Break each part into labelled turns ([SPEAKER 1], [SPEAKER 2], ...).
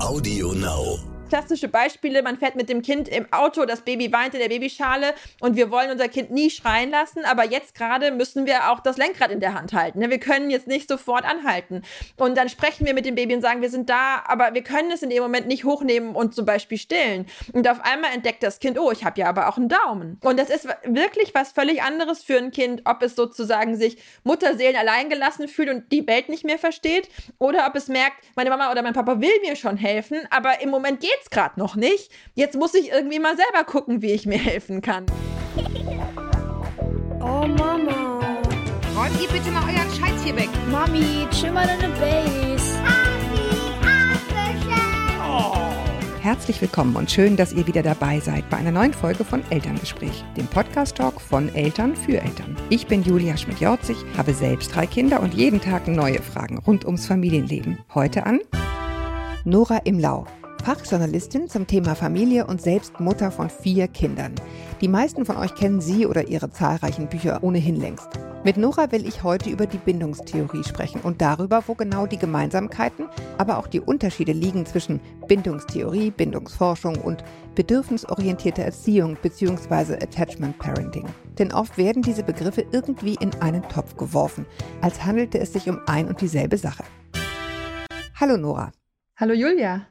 [SPEAKER 1] Audio Now.
[SPEAKER 2] Klassische Beispiele, man fährt mit dem Kind im Auto, das Baby weint in der Babyschale und wir wollen unser Kind nie schreien lassen, aber jetzt gerade müssen wir auch das Lenkrad in der Hand halten. ne? Wir können jetzt nicht sofort anhalten. Und dann sprechen wir mit dem Baby und sagen, wir sind da, aber wir können es in dem Moment nicht hochnehmen und zum Beispiel stillen. Und auf einmal entdeckt das Kind, oh, ich habe ja aber auch einen Daumen. Und das ist wirklich was völlig anderes für ein Kind, ob es sozusagen sich Mutterseelen alleingelassen fühlt und die Welt nicht mehr versteht oder ob es merkt, meine Mama oder mein Papa will mir schon helfen, aber im Moment geht's gerade noch nicht. Jetzt muss ich irgendwie mal selber gucken, wie ich mir helfen kann.
[SPEAKER 3] Oh Mama.
[SPEAKER 4] Räumt ihr bitte mal euren Scheiß hier weg.
[SPEAKER 3] Mami, chill mal deine Base.
[SPEAKER 5] Herzlich willkommen und schön, dass ihr wieder dabei seid bei einer neuen Folge von Elterngespräch, dem Podcast-Talk von Eltern für Eltern. Ich bin Julia Schmidt-Jorzig, habe selbst drei Kinder und jeden Tag neue Fragen rund ums Familienleben. Heute an Nora Imlau, Fachjournalistin zum Thema Familie und selbst Mutter von vier Kindern. Die meisten von euch kennen sie oder ihre zahlreichen Bücher ohnehin längst. Mit Nora will ich heute über die Bindungstheorie sprechen und darüber, wo genau die Gemeinsamkeiten, aber auch die Unterschiede liegen zwischen Bindungstheorie, Bindungsforschung und bedürfnisorientierter Erziehung bzw. Attachment Parenting. Denn oft werden diese Begriffe irgendwie in einen Topf geworfen, als handelte es sich um ein und dieselbe Sache. Hallo Nora.
[SPEAKER 2] Hallo Julia.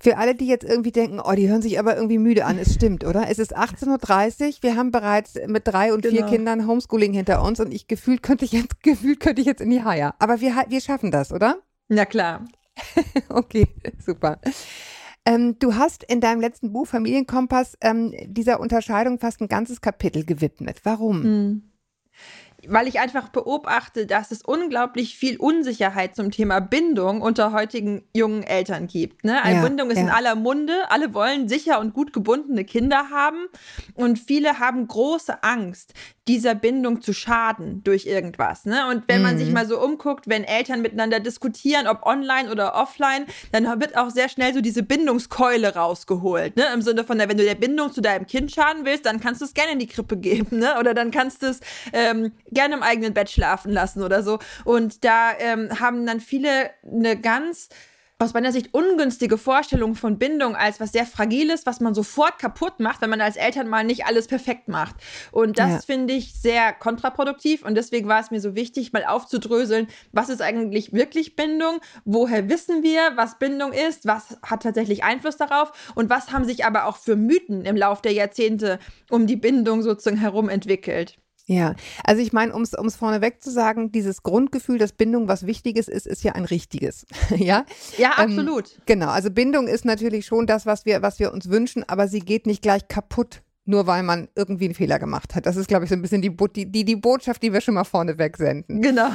[SPEAKER 5] Für alle, die jetzt irgendwie denken, oh, die hören sich aber irgendwie müde an, es stimmt, oder? Es ist 18.30 Uhr, wir haben bereits mit drei und vier
[SPEAKER 2] Genau.
[SPEAKER 5] Kindern Homeschooling hinter uns und ich gefühlt könnte ich jetzt, gefühlt könnte ich jetzt in die Haie. Aber wir, wir schaffen das, oder?
[SPEAKER 2] Na klar.
[SPEAKER 5] Okay, super. Ähm, du hast in deinem letzten Buch Familienkompass ähm, dieser Unterscheidung fast ein ganzes Kapitel gewidmet. Warum?
[SPEAKER 2] Hm. Weil ich einfach beobachte, dass es unglaublich viel Unsicherheit zum Thema Bindung unter heutigen jungen Eltern gibt. Ne? Eine
[SPEAKER 5] Ja,
[SPEAKER 2] Bindung ist
[SPEAKER 5] ja.
[SPEAKER 2] in aller Munde. Alle wollen sicher und gut gebundene Kinder haben. Und viele haben große Angst, dieser Bindung zu schaden durch irgendwas. Ne? Und wenn man sich
[SPEAKER 5] Mhm.
[SPEAKER 2] mal so umguckt, wenn Eltern miteinander diskutieren, ob online oder offline, dann wird auch sehr schnell so diese Bindungskeule rausgeholt. Ne? Im Sinne von, wenn du der Bindung zu deinem Kind schaden willst, dann kannst du es gerne in die Krippe geben. Ne? Oder dann kannst du es ähm, gerne im eigenen Bett schlafen lassen oder so. Und da ähm, haben dann viele eine ganz aus meiner Sicht ungünstige Vorstellung von Bindung als was sehr Fragiles, was man sofort kaputt macht, wenn man als Eltern mal nicht alles perfekt macht. Und das
[SPEAKER 5] Ja.
[SPEAKER 2] finde ich sehr kontraproduktiv und deswegen war es mir so wichtig, mal aufzudröseln, was ist eigentlich wirklich Bindung, woher wissen wir, was Bindung ist, was hat tatsächlich Einfluss darauf und was haben sich aber auch für Mythen im Lauf der Jahrzehnte um die Bindung sozusagen herum entwickelt.
[SPEAKER 5] Ja, also ich meine, um es vorneweg zu sagen, dieses Grundgefühl, dass Bindung was Wichtiges ist, ist ja ein richtiges. ja,
[SPEAKER 2] Ja,
[SPEAKER 5] Ähm,
[SPEAKER 2] absolut.
[SPEAKER 5] Genau, also Bindung ist natürlich schon das, was wir, was wir uns wünschen, aber sie geht nicht gleich kaputt, nur weil man irgendwie einen Fehler gemacht hat. Das ist, glaube ich, so ein bisschen die, Bo- die, die, die Botschaft, die wir schon mal vorneweg senden.
[SPEAKER 2] Genau.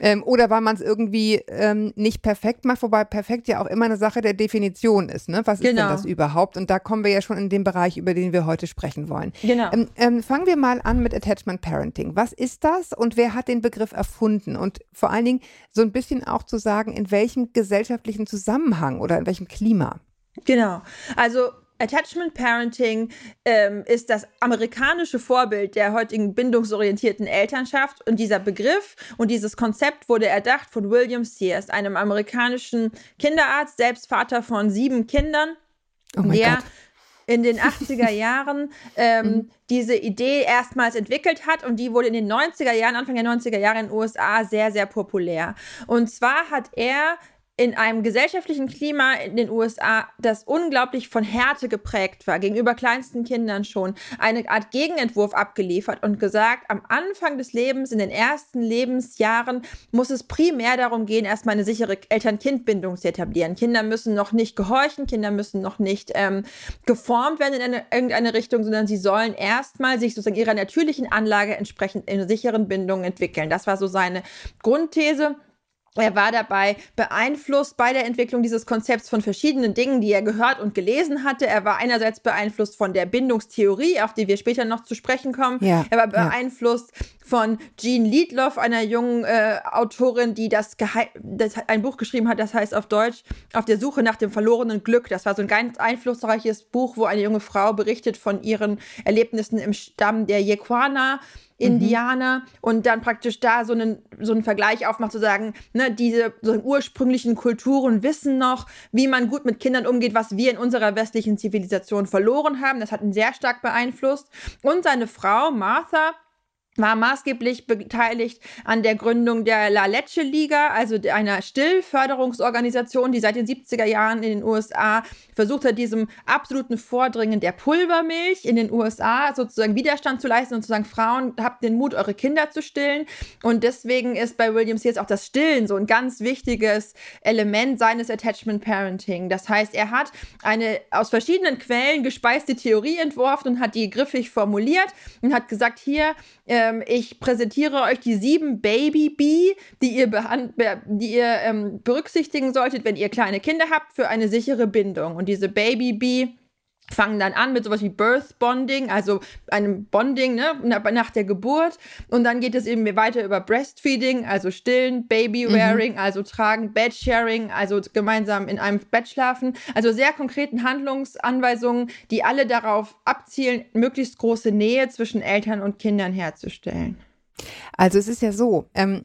[SPEAKER 5] Ähm, oder weil man es irgendwie ähm, nicht perfekt macht, wobei perfekt ja auch immer eine Sache der Definition ist. Ne? Was ist denn
[SPEAKER 2] Genau.
[SPEAKER 5] das überhaupt? Und da kommen wir ja schon in den Bereich, über den wir heute sprechen wollen.
[SPEAKER 2] Genau.
[SPEAKER 5] Ähm, ähm, fangen wir mal an mit Attachment Parenting. Was ist das und wer hat den Begriff erfunden? Und vor allen Dingen so ein bisschen auch zu sagen, in welchem gesellschaftlichen Zusammenhang oder in welchem Klima?
[SPEAKER 2] Genau. Also Attachment Parenting ähm, ist das amerikanische Vorbild der heutigen bindungsorientierten Elternschaft. Und dieser Begriff und dieses Konzept wurde erdacht von William Sears, einem amerikanischen Kinderarzt, selbst Vater von sieben Kindern,
[SPEAKER 5] Oh
[SPEAKER 2] der
[SPEAKER 5] Gott.
[SPEAKER 2] in den 80er Jahren ähm, diese Idee erstmals entwickelt hat und die wurde in den 90er Jahren, Anfang der 90er Jahre in den USA sehr, sehr populär. Und zwar hat er in einem gesellschaftlichen Klima in den USA, das unglaublich von Härte geprägt war, gegenüber kleinsten Kindern schon, eine Art Gegenentwurf abgeliefert und gesagt, am Anfang des Lebens, in den ersten Lebensjahren, muss es primär darum gehen, erstmal eine sichere Eltern-Kind-Bindung zu etablieren. Kinder müssen noch nicht gehorchen, Kinder müssen noch nicht ähm, geformt werden in eine, irgendeine Richtung, sondern sie sollen erstmal sich sozusagen ihrer natürlichen Anlage entsprechend in sicheren Bindungen entwickeln. Das war so seine Grundthese. Er war dabei beeinflusst bei der Entwicklung dieses Konzepts von verschiedenen Dingen, die er gehört und gelesen hatte. Er war einerseits beeinflusst von der Bindungstheorie, auf die wir später noch zu sprechen kommen.
[SPEAKER 5] Ja,
[SPEAKER 2] er war
[SPEAKER 5] ja.
[SPEAKER 2] beeinflusst von Jean Liedloff, einer jungen äh, Autorin, die das, das ein Buch geschrieben hat, das heißt auf Deutsch Auf der Suche nach dem verlorenen Glück. Das war so ein ganz einflussreiches Buch, wo eine junge Frau berichtet von ihren Erlebnissen im Stamm der Yequana. Indianer mhm. und dann praktisch da so einen, so einen Vergleich aufmacht, zu sagen, ne, diese so ursprünglichen Kulturen wissen noch, wie man gut mit Kindern umgeht, was wir in unserer westlichen Zivilisation verloren haben. Das hat ihn sehr stark beeinflusst. Und seine Frau, Martha, war maßgeblich beteiligt an der Gründung der La Leche Liga, also einer Stillförderungsorganisation, die seit den 70er Jahren in den USA versucht hat, diesem absoluten Vordringen der Pulvermilch in den USA sozusagen Widerstand zu leisten und zu sagen, Frauen, habt den Mut, eure Kinder zu stillen. Und deswegen ist bei Williams jetzt auch das Stillen so ein ganz wichtiges Element seines Attachment Parenting. Das heißt, er hat eine aus verschiedenen Quellen gespeiste Theorie entworfen und hat die griffig formuliert und hat gesagt, hier, ähm, ich präsentiere euch die sieben Baby Bee, die ihr, die ihr ähm, berücksichtigen solltet, wenn ihr kleine Kinder habt, für eine sichere Bindung. Und diese Baby Bee fangen dann an mit sowas wie Birth Bonding, also einem Bonding ne, nach der Geburt. Und dann geht es eben weiter über Breastfeeding, also stillen, Baby Wearing, mhm. also tragen, Bed Sharing, also gemeinsam in einem Bett schlafen. Also sehr konkreten Handlungsanweisungen, die alle darauf abzielen, möglichst große Nähe zwischen Eltern und Kindern herzustellen.
[SPEAKER 5] Also es ist ja so, ähm,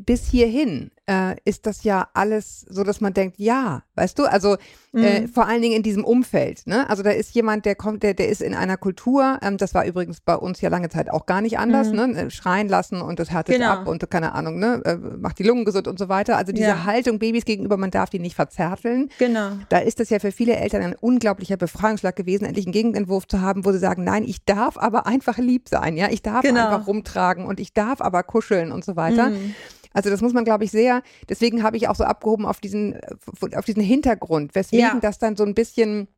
[SPEAKER 5] bis hierhin äh, ist das ja alles so, dass man denkt, ja, weißt du, also äh, mhm. vor allen Dingen in diesem Umfeld. Ne? Also da ist jemand, der kommt, der, der ist in einer Kultur, ähm, das war übrigens bei uns ja lange Zeit auch gar nicht anders, mhm. ne? Äh, schreien lassen und das härtet genau. ab und keine Ahnung, ne? Äh, macht die Lungen gesund und so weiter. Also diese ja. Haltung Babys gegenüber, man darf die nicht verzärteln.
[SPEAKER 2] Genau.
[SPEAKER 5] Da ist das ja für viele Eltern ein unglaublicher Befreiungsschlag gewesen, endlich einen Gegenentwurf zu haben, wo sie sagen, nein, ich darf aber einfach lieb sein, ja, ich darf genau. einfach rumtragen und ich darf aber kuscheln und so weiter. Mhm. Also das muss man, glaube ich, sehr, deswegen habe ich auch so abgehoben auf diesen, auf diesen Hintergrund, weswegen ja. das dann so ein bisschen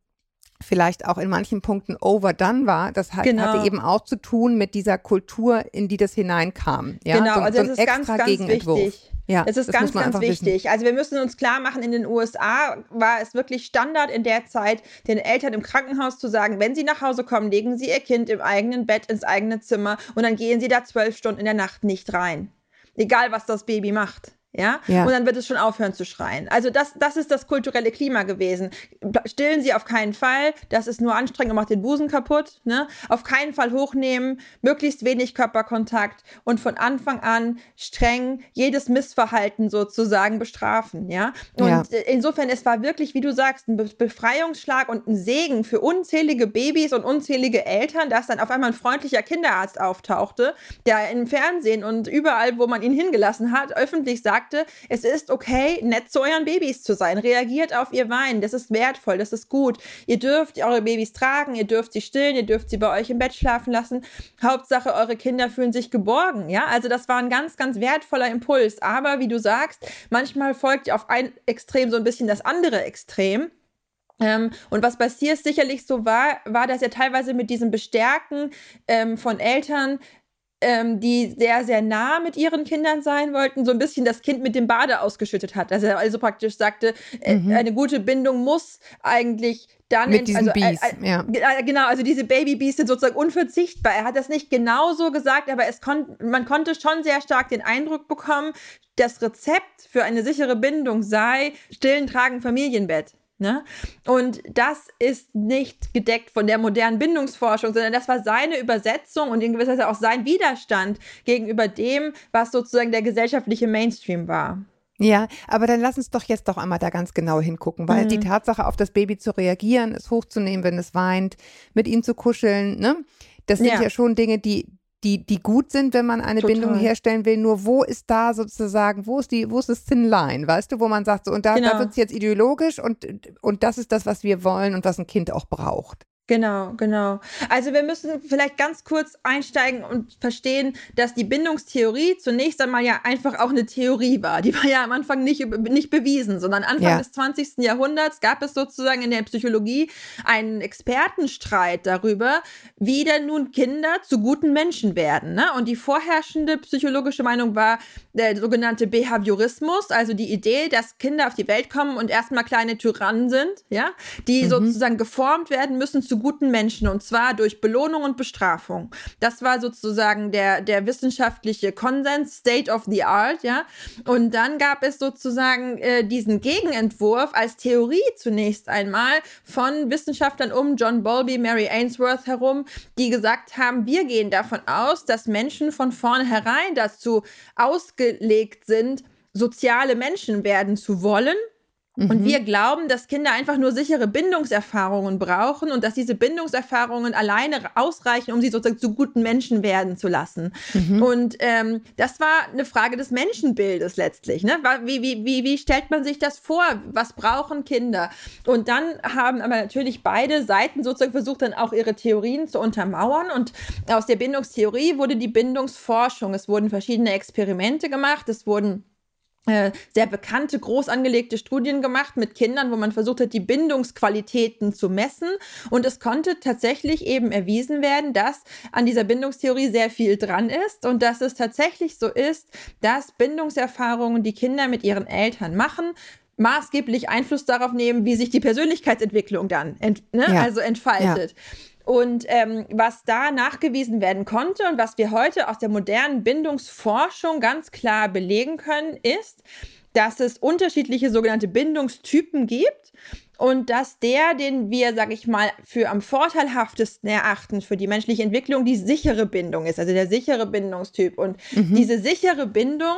[SPEAKER 5] vielleicht auch in manchen Punkten overdone war. Das hat, genau. hatte eben auch zu tun mit dieser Kultur, in die das hineinkam. Ja?
[SPEAKER 2] Genau,
[SPEAKER 5] so,
[SPEAKER 2] also das so ist ganz, ganz wichtig. Ja, es ist ganz, ganz wichtig. Wissen. Also wir müssen uns klar machen, in den USA war es wirklich Standard in der Zeit, den Eltern im Krankenhaus zu sagen, wenn sie nach Hause kommen, legen sie ihr Kind im eigenen Bett ins eigene Zimmer und dann gehen sie da zwölf Stunden in der Nacht nicht rein egal was das Baby macht. Ja? ja? Und dann wird es schon aufhören zu schreien. Also das, das ist das kulturelle Klima gewesen. Stillen Sie auf keinen Fall, das ist nur anstrengend und macht den Busen kaputt. Ne? Auf keinen Fall hochnehmen, möglichst wenig Körperkontakt und von Anfang an streng jedes Missverhalten sozusagen bestrafen. Ja? Und ja. insofern, es war wirklich, wie du sagst, ein Befreiungsschlag und ein Segen für unzählige Babys und unzählige Eltern, dass dann auf einmal ein freundlicher Kinderarzt auftauchte, der im Fernsehen und überall, wo man ihn hingelassen hat, öffentlich sagt, sagte, es ist okay, nett zu euren Babys zu sein. Reagiert auf ihr Weinen. Das ist wertvoll, das ist gut. Ihr dürft eure Babys tragen, ihr dürft sie stillen, ihr dürft sie bei euch im Bett schlafen lassen. Hauptsache, eure Kinder fühlen sich geborgen. Ja, also das war ein ganz, ganz wertvoller Impuls. Aber wie du sagst, manchmal folgt auf ein Extrem so ein bisschen das andere Extrem. Ähm, und was bei Sears sicherlich so war, war, dass er teilweise mit diesem Bestärken ähm, von Eltern ähm, die sehr, sehr nah mit ihren Kindern sein wollten, so ein bisschen das Kind mit dem Bade ausgeschüttet hat. Dass er also praktisch sagte, äh, mhm. eine gute Bindung muss eigentlich dann
[SPEAKER 5] mit diesen
[SPEAKER 2] also,
[SPEAKER 5] Bees, äh,
[SPEAKER 2] ja. Äh, genau, also diese Baby-Bees sind sozusagen unverzichtbar. Er hat das nicht genau so gesagt, aber es kon man konnte schon sehr stark den Eindruck bekommen, das Rezept für eine sichere Bindung sei stillen, tragen, Familienbett. Ne? Und das ist nicht gedeckt von der modernen Bindungsforschung, sondern das war seine Übersetzung und in gewisser Weise auch sein Widerstand gegenüber dem, was sozusagen der gesellschaftliche Mainstream war.
[SPEAKER 5] Ja, aber dann lass uns doch jetzt doch einmal da ganz genau hingucken, weil mhm. die Tatsache, auf das Baby zu reagieren, es hochzunehmen, wenn es weint, mit ihm zu kuscheln, ne? Das sind ja, ja schon Dinge, die, die, die gut sind, wenn man eine Total. Bindung herstellen will. Nur wo ist da sozusagen, wo ist die, wo ist das Thin Line, weißt du, wo man sagt, so, und da, genau. da wird es jetzt ideologisch und, und das ist das, was wir wollen und was ein Kind auch braucht.
[SPEAKER 2] Genau, genau. Also wir müssen vielleicht ganz kurz einsteigen und verstehen, dass die Bindungstheorie zunächst einmal ja einfach auch eine Theorie war. Die war ja am Anfang nicht, nicht bewiesen, sondern Anfang ja. des 20. Jahrhunderts gab es sozusagen in der Psychologie einen Expertenstreit darüber, wie denn nun Kinder zu guten Menschen werden. Ne? Und die vorherrschende psychologische Meinung war der sogenannte Behaviorismus, also die Idee, dass Kinder auf die Welt kommen und erstmal kleine Tyrannen sind, ja, die mhm. sozusagen geformt werden müssen zu guten Menschen und zwar durch Belohnung und Bestrafung. Das war sozusagen der, der wissenschaftliche Konsens, State of the Art, ja. Und dann gab es sozusagen äh, diesen Gegenentwurf als Theorie zunächst einmal von Wissenschaftlern um John Bowlby, Mary Ainsworth herum, die gesagt haben, wir gehen davon aus, dass Menschen von vornherein dazu ausgelegt sind, soziale Menschen werden zu wollen und wir mhm. glauben, dass Kinder einfach nur sichere Bindungserfahrungen brauchen und dass diese Bindungserfahrungen alleine ausreichen, um sie sozusagen zu guten Menschen werden zu lassen. Mhm. Und ähm, das war eine Frage des Menschenbildes letztlich. Ne? Wie, wie, wie, wie stellt man sich das vor? Was brauchen Kinder? Und dann haben aber natürlich beide Seiten sozusagen versucht, dann auch ihre Theorien zu untermauern. Und aus der Bindungstheorie wurde die Bindungsforschung. Es wurden verschiedene Experimente gemacht. Es wurden sehr bekannte, groß angelegte Studien gemacht mit Kindern, wo man versucht hat, die Bindungsqualitäten zu messen. Und es konnte tatsächlich eben erwiesen werden, dass an dieser Bindungstheorie sehr viel dran ist und dass es tatsächlich so ist, dass Bindungserfahrungen, die Kinder mit ihren Eltern machen, maßgeblich Einfluss darauf nehmen, wie sich die Persönlichkeitsentwicklung dann ent, ne, ja. also entfaltet. Ja. Und ähm, was da nachgewiesen werden konnte und was wir heute aus der modernen Bindungsforschung ganz klar belegen können, ist, dass es unterschiedliche sogenannte Bindungstypen gibt und dass der, den wir, sag ich mal, für am vorteilhaftesten erachten für die menschliche Entwicklung, die sichere Bindung ist, also der sichere Bindungstyp. Und mhm. diese sichere Bindung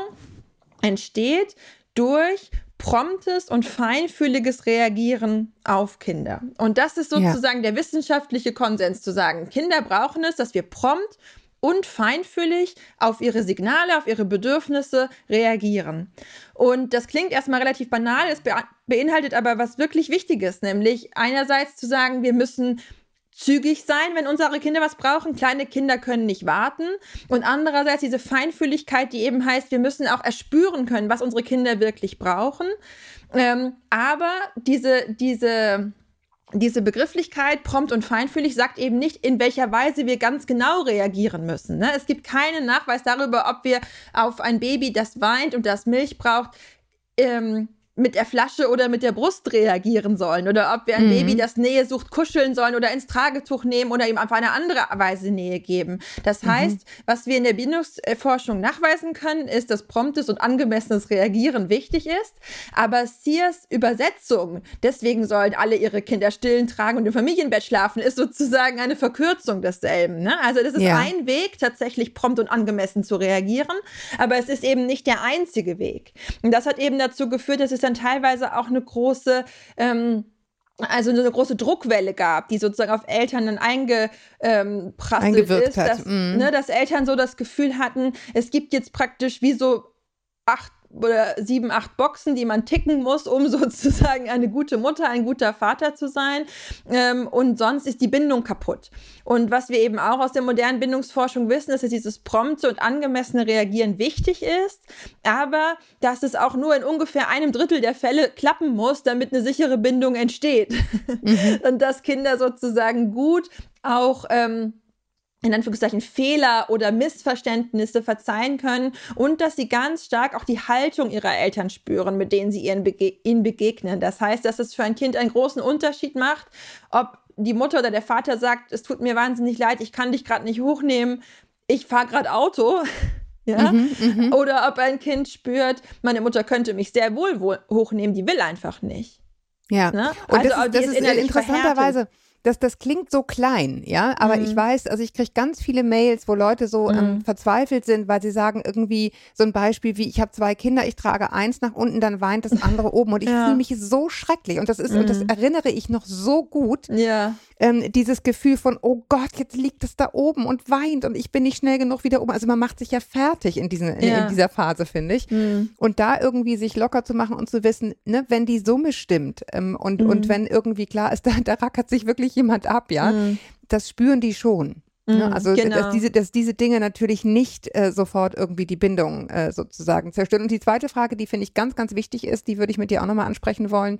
[SPEAKER 2] entsteht durch promptes und feinfühliges Reagieren auf Kinder. Und das ist sozusagen ja. der wissenschaftliche Konsens zu sagen, Kinder brauchen es, dass wir prompt und feinfühlig auf ihre Signale, auf ihre Bedürfnisse reagieren. Und das klingt erstmal relativ banal, es beinhaltet aber was wirklich Wichtiges, nämlich einerseits zu sagen, wir müssen zügig sein, wenn unsere Kinder was brauchen. Kleine Kinder können nicht warten. Und andererseits diese Feinfühligkeit, die eben heißt, wir müssen auch erspüren können, was unsere Kinder wirklich brauchen. Ähm, aber diese, diese, diese Begrifflichkeit prompt und feinfühlig sagt eben nicht, in welcher Weise wir ganz genau reagieren müssen. Ne? Es gibt keinen Nachweis darüber, ob wir auf ein Baby, das weint und das Milch braucht, ähm, mit der Flasche oder mit der Brust reagieren sollen oder ob wir ein mhm. Baby, das Nähe sucht, kuscheln sollen oder ins Tragetuch nehmen oder ihm auf eine andere Weise Nähe geben. Das mhm. heißt, was wir in der Bindungsforschung nachweisen können, ist, dass promptes und angemessenes Reagieren wichtig ist, aber Sears Übersetzung, deswegen sollen alle ihre Kinder stillen tragen und im Familienbett schlafen, ist sozusagen eine Verkürzung desselben. Ne? Also das ist ja. ein Weg, tatsächlich prompt und angemessen zu reagieren, aber es ist eben nicht der einzige Weg. Und das hat eben dazu geführt, dass es dann teilweise auch eine große ähm, also eine große Druckwelle gab, die sozusagen auf Eltern dann eingeprasselt ähm, ist, dass, mm. ne, dass Eltern so das Gefühl hatten, es gibt jetzt praktisch wie so acht oder sieben, acht Boxen, die man ticken muss, um sozusagen eine gute Mutter, ein guter Vater zu sein. Ähm, und sonst ist die Bindung kaputt. Und was wir eben auch aus der modernen Bindungsforschung wissen, ist, dass dieses prompte und angemessene Reagieren wichtig ist, aber dass es auch nur in ungefähr einem Drittel der Fälle klappen muss, damit eine sichere Bindung entsteht. Mhm. und dass Kinder sozusagen gut auch ähm, in Anführungszeichen Fehler oder Missverständnisse verzeihen können und dass sie ganz stark auch die Haltung ihrer Eltern spüren, mit denen sie ihnen, bege ihnen begegnen. Das heißt, dass es für ein Kind einen großen Unterschied macht, ob die Mutter oder der Vater sagt, es tut mir wahnsinnig leid, ich kann dich gerade nicht hochnehmen, ich fahre gerade Auto. Ja? Mhm, mhm, oder ob ein Kind spürt, meine Mutter könnte mich sehr wohl hochnehmen, die will einfach nicht.
[SPEAKER 5] Ja, ne? und also, das ist, das ist interessanterweise. Verhärtet das, das klingt so klein, ja, aber mhm. ich weiß, also ich kriege ganz viele Mails, wo Leute so ähm, mhm. ähm, verzweifelt sind, weil sie sagen irgendwie so ein Beispiel wie, ich habe zwei Kinder, ich trage eins nach unten, dann weint das andere oben und ich ja. fühle mich so schrecklich und das ist, mhm. und das mhm. erinnere ich noch so gut,
[SPEAKER 2] ja.
[SPEAKER 5] ähm, dieses Gefühl von, oh Gott, jetzt liegt es da oben und weint und ich bin nicht schnell genug wieder oben. Also man macht sich ja fertig in, diesen, in, ja. in dieser Phase, finde ich. Mhm. Und da irgendwie sich locker zu machen und zu wissen, ne, wenn die Summe stimmt ähm, und, und mhm. wenn irgendwie klar ist, da, da rackert sich wirklich jemand ab, ja, mhm. das spüren die schon. Ne? Mhm, also, genau. dass, diese, dass diese Dinge natürlich nicht äh, sofort irgendwie die Bindung äh, sozusagen zerstören. Und die zweite Frage, die finde ich ganz, ganz wichtig ist, die würde ich mit dir auch nochmal ansprechen wollen.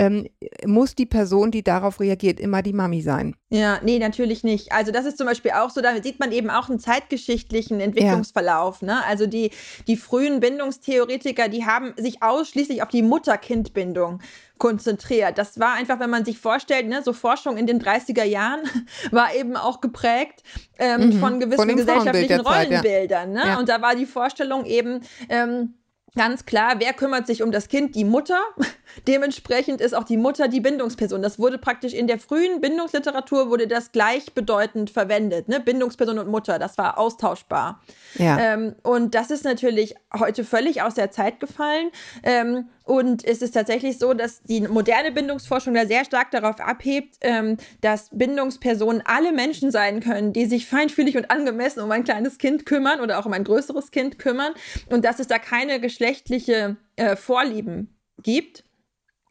[SPEAKER 5] Ähm, muss die Person, die darauf reagiert, immer die Mami sein.
[SPEAKER 2] Ja, nee, natürlich nicht. Also das ist zum Beispiel auch so, da sieht man eben auch einen zeitgeschichtlichen Entwicklungsverlauf. Ja. Ne? Also die, die frühen Bindungstheoretiker, die haben sich ausschließlich auf die Mutter-Kind-Bindung konzentriert. Das war einfach, wenn man sich vorstellt, ne, so Forschung in den 30er Jahren war eben auch geprägt ähm, mhm, von gewissen von gesellschaftlichen Rollenbildern. Zeit, ja. Ne? Ja. Und da war die Vorstellung eben, ähm, Ganz klar, wer kümmert sich um das Kind? Die Mutter. Dementsprechend ist auch die Mutter die Bindungsperson. Das wurde praktisch in der frühen Bindungsliteratur wurde das gleichbedeutend verwendet. Ne? Bindungsperson und Mutter, das war austauschbar. Ja. Ähm, und das ist natürlich heute völlig aus der Zeit gefallen. Ähm, und es ist tatsächlich so, dass die moderne Bindungsforschung da sehr stark darauf abhebt, ähm, dass Bindungspersonen alle Menschen sein können, die sich feinfühlig und angemessen um ein kleines Kind kümmern oder auch um ein größeres Kind kümmern. Und dass es da keine geschlechtliche äh, Vorlieben gibt.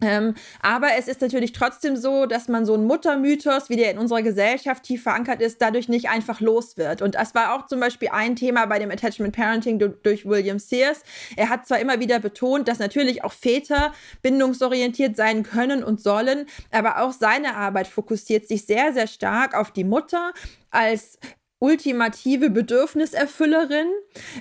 [SPEAKER 2] Ähm, aber es ist natürlich trotzdem so, dass man so einen Muttermythos, wie der in unserer Gesellschaft tief verankert ist, dadurch nicht einfach los wird. Und das war auch zum Beispiel ein Thema bei dem Attachment Parenting durch William Sears. Er hat zwar immer wieder betont, dass natürlich auch Väter bindungsorientiert sein können und sollen, aber auch seine Arbeit fokussiert sich sehr, sehr stark auf die Mutter als ultimative Bedürfniserfüllerin.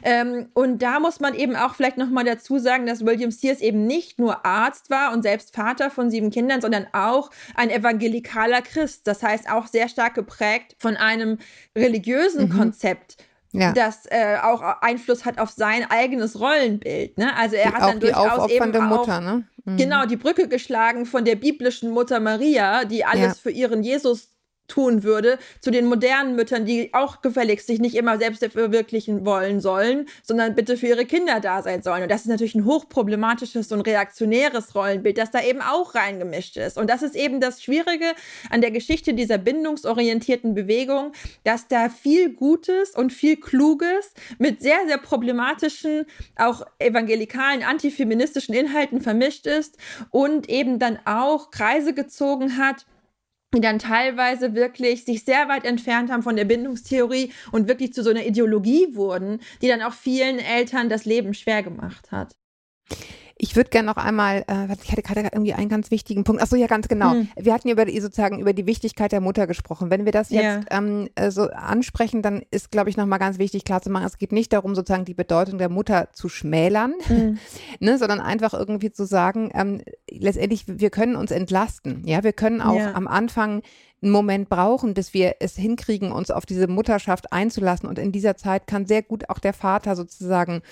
[SPEAKER 2] Ähm, und da muss man eben auch vielleicht nochmal dazu sagen, dass William Sears eben nicht nur Arzt war und selbst Vater von sieben Kindern, sondern auch ein evangelikaler Christ. Das heißt auch sehr stark geprägt von einem religiösen mhm. Konzept. Ja. das äh, auch Einfluss hat auf sein eigenes Rollenbild. Ne? Also er die, hat dann durchaus eben Mutter, auch, ne? mhm. genau die Brücke geschlagen von der biblischen Mutter Maria, die alles ja. für ihren Jesus tun würde, zu den modernen Müttern, die auch gefälligst sich nicht immer selbst verwirklichen wollen sollen, sondern bitte für ihre Kinder da sein sollen. Und das ist natürlich ein hochproblematisches und reaktionäres Rollenbild, das da eben auch reingemischt ist. Und das ist eben das Schwierige an der Geschichte dieser bindungsorientierten Bewegung, dass da viel Gutes und viel Kluges mit sehr, sehr problematischen, auch evangelikalen, antifeministischen Inhalten vermischt ist und eben dann auch Kreise gezogen hat, die dann teilweise wirklich sich sehr weit entfernt haben von der Bindungstheorie und wirklich zu so einer Ideologie wurden, die dann auch vielen Eltern das Leben schwer gemacht hat.
[SPEAKER 5] Ich würde gerne noch einmal, äh, ich hatte gerade irgendwie einen ganz wichtigen Punkt. Ach so, ja, ganz genau. Hm. Wir hatten über die, sozusagen über die Wichtigkeit der Mutter gesprochen. Wenn wir das jetzt ja. ähm, äh, so ansprechen, dann ist, glaube ich, nochmal ganz wichtig klarzumachen, es geht nicht darum, sozusagen die Bedeutung der Mutter zu schmälern, hm. ne, sondern einfach irgendwie zu sagen, ähm, letztendlich, wir können uns entlasten. Ja, wir können auch ja. am Anfang einen Moment brauchen, dass wir es hinkriegen, uns auf diese Mutterschaft einzulassen. Und in dieser Zeit kann sehr gut auch der Vater sozusagen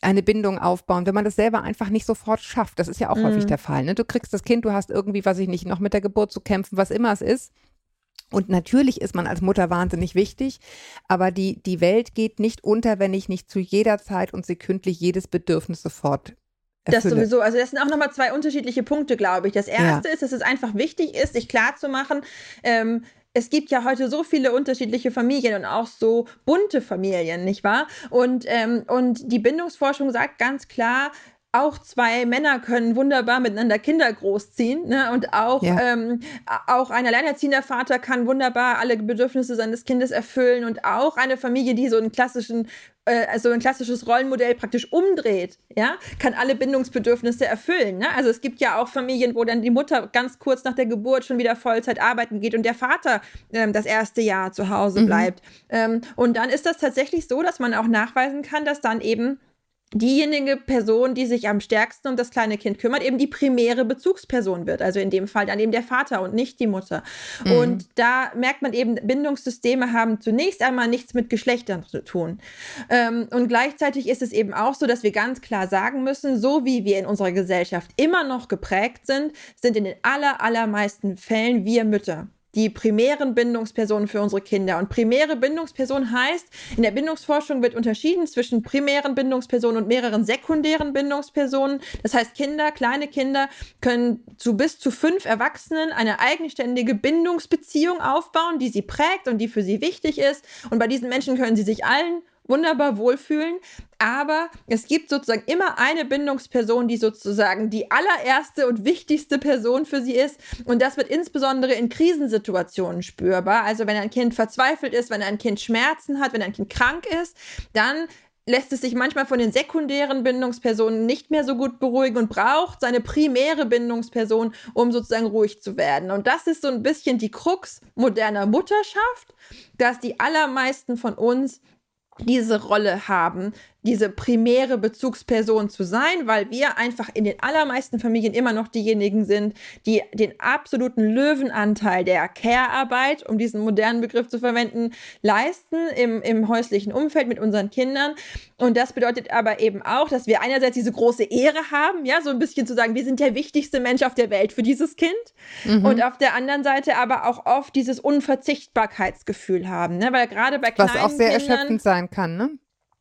[SPEAKER 5] eine Bindung aufbauen, wenn man das selber einfach nicht sofort schafft. Das ist ja auch mm. häufig mhm. der Fall. Ne? Du kriegst das Kind, du hast irgendwie, was ich nicht, noch mit der Geburt zu kämpfen, was immer es ist. Und natürlich ist man als Mutter wahnsinnig wichtig, aber die, die Welt geht nicht unter, wenn ich nicht zu jeder Zeit und sekündlich jedes Bedürfnis sofort
[SPEAKER 2] Erfülle. Das sowieso. Also das sind auch nochmal zwei unterschiedliche Punkte, glaube ich. Das erste ja. ist, dass es einfach wichtig ist, sich klarzumachen, ähm, es gibt ja heute so viele unterschiedliche Familien und auch so bunte Familien, nicht wahr? Und, ähm, und die Bindungsforschung sagt ganz klar, auch zwei Männer können wunderbar miteinander Kinder großziehen. Ne? Und auch, ja. ähm, auch ein alleinerziehender Vater kann wunderbar alle Bedürfnisse seines Kindes erfüllen. Und auch eine Familie, die so einen klassischen also ein klassisches Rollenmodell praktisch umdreht, ja, kann alle Bindungsbedürfnisse erfüllen. Ne? Also es gibt ja auch Familien, wo dann die Mutter ganz kurz nach der Geburt schon wieder Vollzeit arbeiten geht und der Vater ähm, das erste Jahr zu Hause mhm. bleibt. Ähm, und dann ist das tatsächlich so, dass man auch nachweisen kann, dass dann eben diejenige Person, die sich am stärksten um das kleine Kind kümmert, eben die primäre Bezugsperson wird. Also in dem Fall dann eben der Vater und nicht die Mutter. Mhm. Und da merkt man eben, Bindungssysteme haben zunächst einmal nichts mit Geschlechtern zu tun. Ähm, und gleichzeitig ist es eben auch so, dass wir ganz klar sagen müssen, so wie wir in unserer Gesellschaft immer noch geprägt sind, sind in den aller, allermeisten Fällen wir Mütter die primären Bindungspersonen für unsere Kinder. Und primäre Bindungsperson heißt, in der Bindungsforschung wird unterschieden zwischen primären Bindungspersonen und mehreren sekundären Bindungspersonen. Das heißt, Kinder, kleine Kinder können zu bis zu fünf Erwachsenen eine eigenständige Bindungsbeziehung aufbauen, die sie prägt und die für sie wichtig ist. Und bei diesen Menschen können sie sich allen wunderbar wohlfühlen. Aber es gibt sozusagen immer eine Bindungsperson, die sozusagen die allererste und wichtigste Person für sie ist. Und das wird insbesondere in Krisensituationen spürbar. Also wenn ein Kind verzweifelt ist, wenn ein Kind Schmerzen hat, wenn ein Kind krank ist, dann lässt es sich manchmal von den sekundären Bindungspersonen nicht mehr so gut beruhigen und braucht seine primäre Bindungsperson, um sozusagen ruhig zu werden. Und das ist so ein bisschen die Krux moderner Mutterschaft, dass die allermeisten von uns diese Rolle haben, diese primäre Bezugsperson zu sein, weil wir einfach in den allermeisten Familien immer noch diejenigen sind, die den absoluten Löwenanteil der Care-Arbeit, um diesen modernen Begriff zu verwenden, leisten im, im häuslichen Umfeld mit unseren Kindern. Und das bedeutet aber eben auch, dass wir einerseits diese große Ehre haben, ja, so ein bisschen zu sagen, wir sind der wichtigste Mensch auf der Welt für dieses Kind. Mhm. Und auf der anderen Seite aber auch oft dieses Unverzichtbarkeitsgefühl haben, ne? weil gerade bei kleinen
[SPEAKER 5] Was auch sehr
[SPEAKER 2] Kindern,
[SPEAKER 5] erschöpfend sein kann, ne?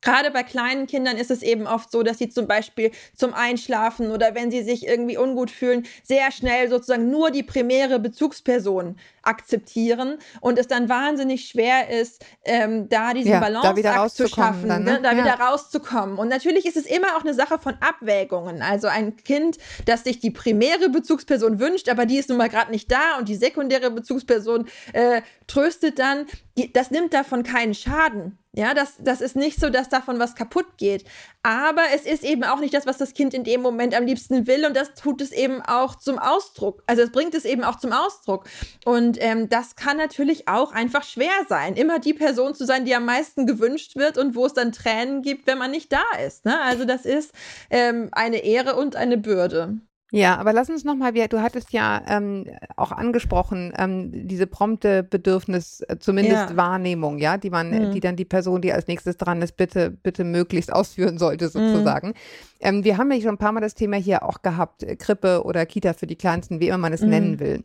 [SPEAKER 2] Gerade bei kleinen Kindern ist es eben oft so, dass sie zum Beispiel zum Einschlafen oder wenn sie sich irgendwie ungut fühlen, sehr schnell sozusagen nur die primäre Bezugsperson akzeptieren und es dann wahnsinnig schwer ist, ähm, da diesen ja, Balanceakt zu schaffen, dann, ne? ne? da ja. wieder rauszukommen. Und natürlich ist es immer auch eine Sache von Abwägungen. Also ein Kind, das sich die primäre Bezugsperson wünscht, aber die ist nun mal gerade nicht da und die sekundäre Bezugsperson äh, tröstet dann, die, das nimmt davon keinen Schaden. Ja, das, das ist nicht so, dass davon was kaputt geht. Aber es ist eben auch nicht das, was das Kind in dem Moment am liebsten will. Und das tut es eben auch zum Ausdruck. Also es bringt es eben auch zum Ausdruck. Und ähm, das kann natürlich auch einfach schwer sein, immer die Person zu sein, die am meisten gewünscht wird und wo es dann Tränen gibt, wenn man nicht da ist. Ne? Also das ist ähm, eine Ehre und eine Bürde.
[SPEAKER 5] Ja, aber lass uns nochmal, du hattest ja ähm, auch angesprochen, ähm, diese prompte Bedürfnis, äh, zumindest ja. Wahrnehmung, ja, die man, mhm. die dann die Person, die als nächstes dran ist, bitte, bitte möglichst ausführen sollte, sozusagen. Mhm. Ähm, wir haben ja schon ein paar Mal das Thema hier auch gehabt, äh, Krippe oder Kita für die Kleinsten, wie immer man es mhm. nennen will.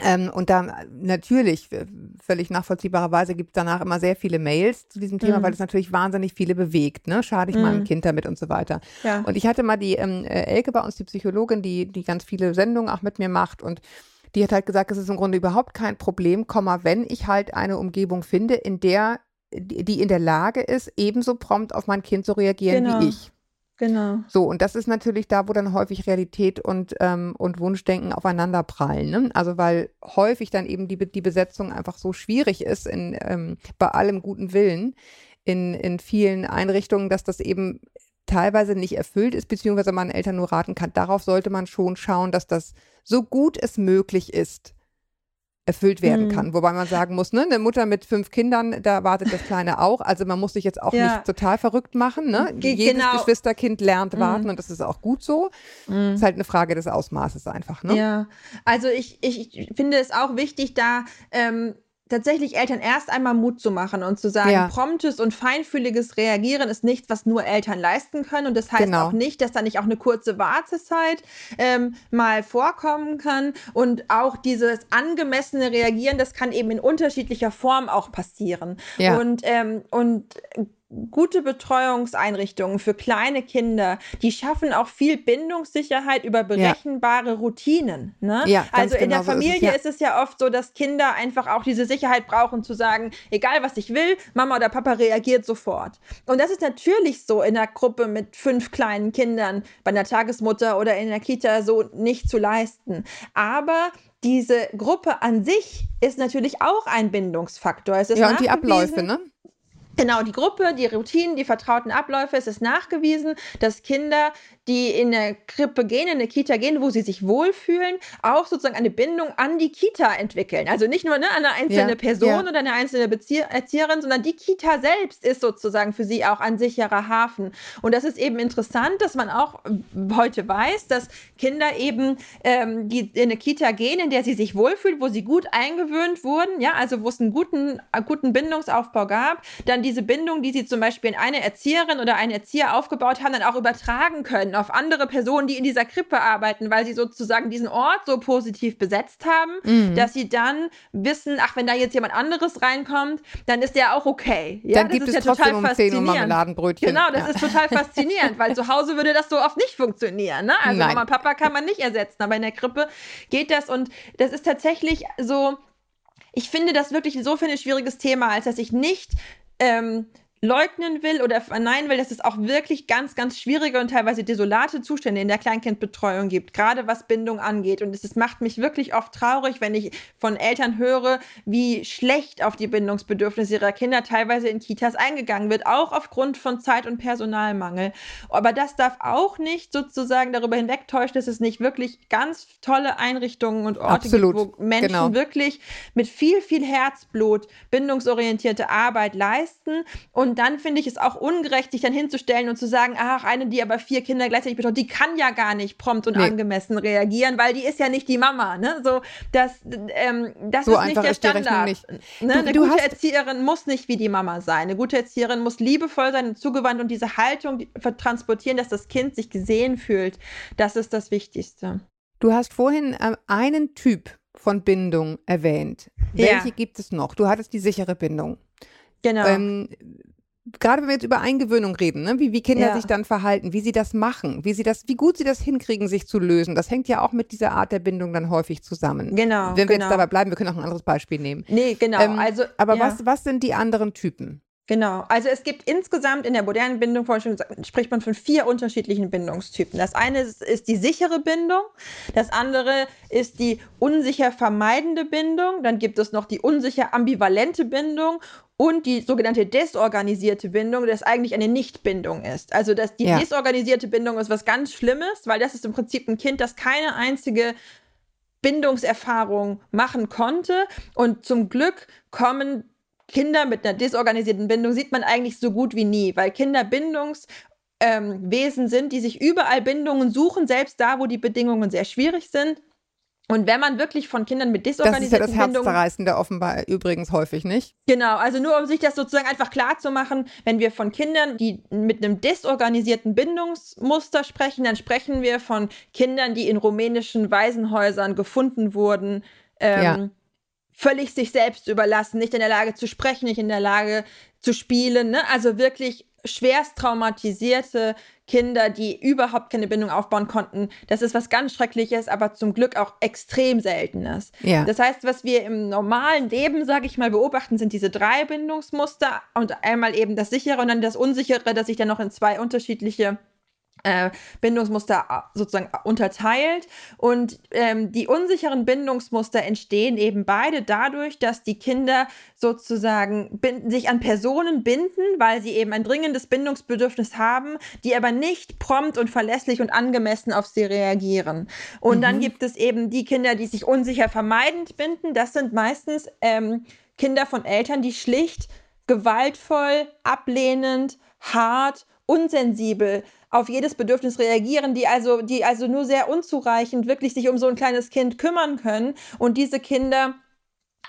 [SPEAKER 5] Ähm, und dann natürlich, völlig nachvollziehbarerweise gibt es danach immer sehr viele Mails zu diesem Thema, mhm. weil es natürlich wahnsinnig viele bewegt. Ne? Schade ich mhm. meinem Kind damit und so weiter. Ja. Und ich hatte mal die ähm, äh, Elke bei uns, die Psychologin, die, die ganz viele Sendungen auch mit mir macht und die hat halt gesagt, es ist im Grunde überhaupt kein Problem, wenn ich halt eine Umgebung finde, in der die in der Lage ist, ebenso prompt auf mein Kind zu reagieren genau. wie ich.
[SPEAKER 2] Genau.
[SPEAKER 5] So, und das ist natürlich da, wo dann häufig Realität und, ähm, und Wunschdenken aufeinander prallen. Ne? Also weil häufig dann eben die, die Besetzung einfach so schwierig ist, in, ähm, bei allem guten Willen in, in vielen Einrichtungen, dass das eben teilweise nicht erfüllt ist, beziehungsweise man Eltern nur raten kann. Darauf sollte man schon schauen, dass das so gut es möglich ist, erfüllt werden mhm. kann. Wobei man sagen muss, ne, eine Mutter mit fünf Kindern, da wartet das Kleine auch. Also man muss sich jetzt auch ja. nicht total verrückt machen. Ne? Ge Jedes genau. Geschwisterkind lernt warten mhm. und das ist auch gut so. Mhm. Ist halt eine Frage des Ausmaßes einfach. Ne?
[SPEAKER 2] Ja, also ich, ich finde es auch wichtig, da ähm, tatsächlich Eltern erst einmal Mut zu machen und zu sagen, ja. promptes und feinfühliges Reagieren ist nichts, was nur Eltern leisten können. Und das heißt genau. auch nicht, dass da nicht auch eine kurze Wartezeit ähm, mal vorkommen kann. Und auch dieses angemessene Reagieren, das kann eben in unterschiedlicher Form auch passieren. Ja. Und, ähm, und gute Betreuungseinrichtungen für kleine Kinder, die schaffen auch viel Bindungssicherheit über berechenbare ja. Routinen. Ne? Ja, also in genau der Familie so ist, es, ja. ist, es, ja. oft so, dass Kinder einfach auch diese Sicherheit brauchen, zu sagen, egal was ich will, Mama oder Papa reagiert sofort. Und das ist natürlich so in einer Gruppe mit fünf kleinen Kindern, bei einer Tagesmutter oder in der Kita so nicht zu leisten. Aber diese Gruppe an sich ist natürlich auch ein Bindungsfaktor.
[SPEAKER 5] ja, und die Abläufe, ne?
[SPEAKER 2] Genau, die Gruppe, die Routinen, die vertrauten Abläufe. Es ist nachgewiesen, dass Kinder die in eine Krippe gehen, in eine Kita gehen, wo sie sich wohlfühlen, auch sozusagen eine Bindung an die Kita entwickeln. Also nicht nur ne, an eine einzelne ja, Person ja. oder eine einzelne Bezieh Erzieherin, sondern die Kita selbst ist sozusagen für sie auch ein sicherer Hafen. Und das ist eben interessant, dass man auch heute weiß, dass Kinder eben, ähm, die in eine Kita gehen, in der sie sich wohlfühlen, wo sie gut eingewöhnt wurden, ja, also wo es einen guten, guten Bindungsaufbau gab, dann diese Bindung, die sie zum Beispiel in eine Erzieherin oder einen Erzieher aufgebaut haben, dann auch übertragen können auf andere Personen, die in dieser Krippe arbeiten, weil sie sozusagen diesen Ort so positiv besetzt haben, mhm. dass sie dann wissen, ach, wenn da jetzt jemand anderes reinkommt, dann ist der auch okay.
[SPEAKER 5] Ja, dann das gibt ist es ja total um faszinierend. Marmeladenbrötchen.
[SPEAKER 2] Genau, das ja. ist total faszinierend, weil zu Hause würde das so oft nicht funktionieren. Ne? Also Nein. Mama und Papa kann man nicht ersetzen, aber in der Krippe geht das und das ist tatsächlich so, ich finde das wirklich insofern ein schwieriges Thema, als dass ich nicht ähm, leugnen will oder verneinen will, dass es auch wirklich ganz, ganz schwierige und teilweise desolate Zustände in der Kleinkindbetreuung gibt, gerade was Bindung angeht. Und es, es macht mich wirklich oft traurig, wenn ich von Eltern höre, wie schlecht auf die Bindungsbedürfnisse ihrer Kinder teilweise in Kitas eingegangen wird, auch aufgrund von Zeit- und Personalmangel. Aber das darf auch nicht sozusagen darüber hinwegtäuschen, dass es nicht wirklich ganz tolle Einrichtungen und Orte
[SPEAKER 5] Absolut,
[SPEAKER 2] gibt, wo Menschen
[SPEAKER 5] genau.
[SPEAKER 2] wirklich mit viel, viel Herzblut bindungsorientierte Arbeit leisten. Und dann finde ich es auch ungerecht, sich dann hinzustellen und zu sagen, ach, eine, die aber vier Kinder gleichzeitig betreut, die kann ja gar nicht prompt und
[SPEAKER 5] Nee.
[SPEAKER 2] angemessen reagieren, weil die ist ja nicht die Mama. Ne? So, das, ähm, das
[SPEAKER 5] So
[SPEAKER 2] ist nicht der Standard.
[SPEAKER 5] nicht.
[SPEAKER 2] Ne?
[SPEAKER 5] Du-
[SPEAKER 2] Eine
[SPEAKER 5] du
[SPEAKER 2] gute Erzieherin muss nicht wie die Mama sein. Eine gute Erzieherin muss liebevoll sein und zugewandt und diese Haltung die- transportieren, dass das Kind sich gesehen fühlt. Das ist das Wichtigste.
[SPEAKER 5] Du hast vorhin äh, einen Typ von Bindung erwähnt.
[SPEAKER 2] Ja.
[SPEAKER 5] Welche gibt es noch? Du hattest die sichere Bindung.
[SPEAKER 2] Genau.
[SPEAKER 5] Ähm, gerade wenn wir jetzt über Eingewöhnung reden, ne? wie, wie Kinder
[SPEAKER 2] Ja.
[SPEAKER 5] sich dann verhalten, wie sie das machen, wie sie das, wie gut sie das hinkriegen, sich zu lösen, das hängt ja auch mit dieser Art der Bindung dann häufig zusammen.
[SPEAKER 2] genau.
[SPEAKER 5] Wenn wir
[SPEAKER 2] genau.
[SPEAKER 5] jetzt dabei bleiben, wir können auch ein anderes Beispiel nehmen.
[SPEAKER 2] Nee, genau.
[SPEAKER 5] Ähm,
[SPEAKER 2] also,
[SPEAKER 5] Aber
[SPEAKER 2] ja.
[SPEAKER 5] was, was sind die anderen Typen?
[SPEAKER 2] Genau, also es gibt insgesamt in der modernen Bindungsforschung spricht man von vier unterschiedlichen Bindungstypen. Das eine ist, die sichere Bindung, das andere ist die unsicher vermeidende Bindung, dann gibt es noch die unsicher ambivalente Bindung und die sogenannte desorganisierte Bindung, das eigentlich eine Nichtbindung ist. Also dass die
[SPEAKER 5] Ja.
[SPEAKER 2] desorganisierte Bindung ist was ganz Schlimmes, weil das ist im Prinzip ein Kind, das keine einzige Bindungserfahrung machen konnte. Und zum Glück kommen Kinder mit einer desorganisierten Bindung, sieht man eigentlich so gut wie nie, weil Kinder Bindungswesen ähm, Wesen sind, die sich überall Bindungen suchen, selbst da, wo die Bedingungen sehr schwierig sind. Und wenn man wirklich von Kindern mit
[SPEAKER 5] Das ist ja
[SPEAKER 2] desorganisierten
[SPEAKER 5] das Herzzerreißende offenbar übrigens häufig nicht.
[SPEAKER 2] Genau, also nur um sich das sozusagen einfach klar zu machen, wenn wir von Kindern, die mit einem desorganisierten Bindungsmuster sprechen, dann sprechen wir von Kindern, die in rumänischen Waisenhäusern gefunden wurden, ähm,
[SPEAKER 5] Ja.
[SPEAKER 2] Völlig sich selbst überlassen, nicht in der Lage zu sprechen, nicht in der Lage zu spielen, ne? also wirklich schwerst traumatisierte Kinder, die überhaupt keine Bindung aufbauen konnten. Das ist was ganz Schreckliches, aber zum Glück auch extrem Seltenes.
[SPEAKER 5] Ja.
[SPEAKER 2] Das heißt, was wir im normalen Leben, sage ich mal, beobachten, sind diese drei Bindungsmuster und einmal eben das sichere und dann das unsichere, das sich dann noch in zwei unterschiedliche äh, Bindungsmuster äh, sozusagen unterteilt. Und ähm, die unsicheren Bindungsmuster entstehen eben beide dadurch, dass die Kinder sozusagen binden, sich an Personen binden, weil sie eben ein dringendes Bindungsbedürfnis haben, die aber nicht prompt und verlässlich und angemessen auf sie reagieren. Und dann
[SPEAKER 5] Mhm.
[SPEAKER 2] gibt es eben die Kinder, die sich unsicher vermeidend binden. Das sind meistens ähm, Kinder von Eltern, die schlicht gewaltvoll, ablehnend, hart, unsensibel auf jedes Bedürfnis reagieren, die also, die also nur sehr unzureichend wirklich sich um so ein kleines Kind kümmern können. Und diese Kinder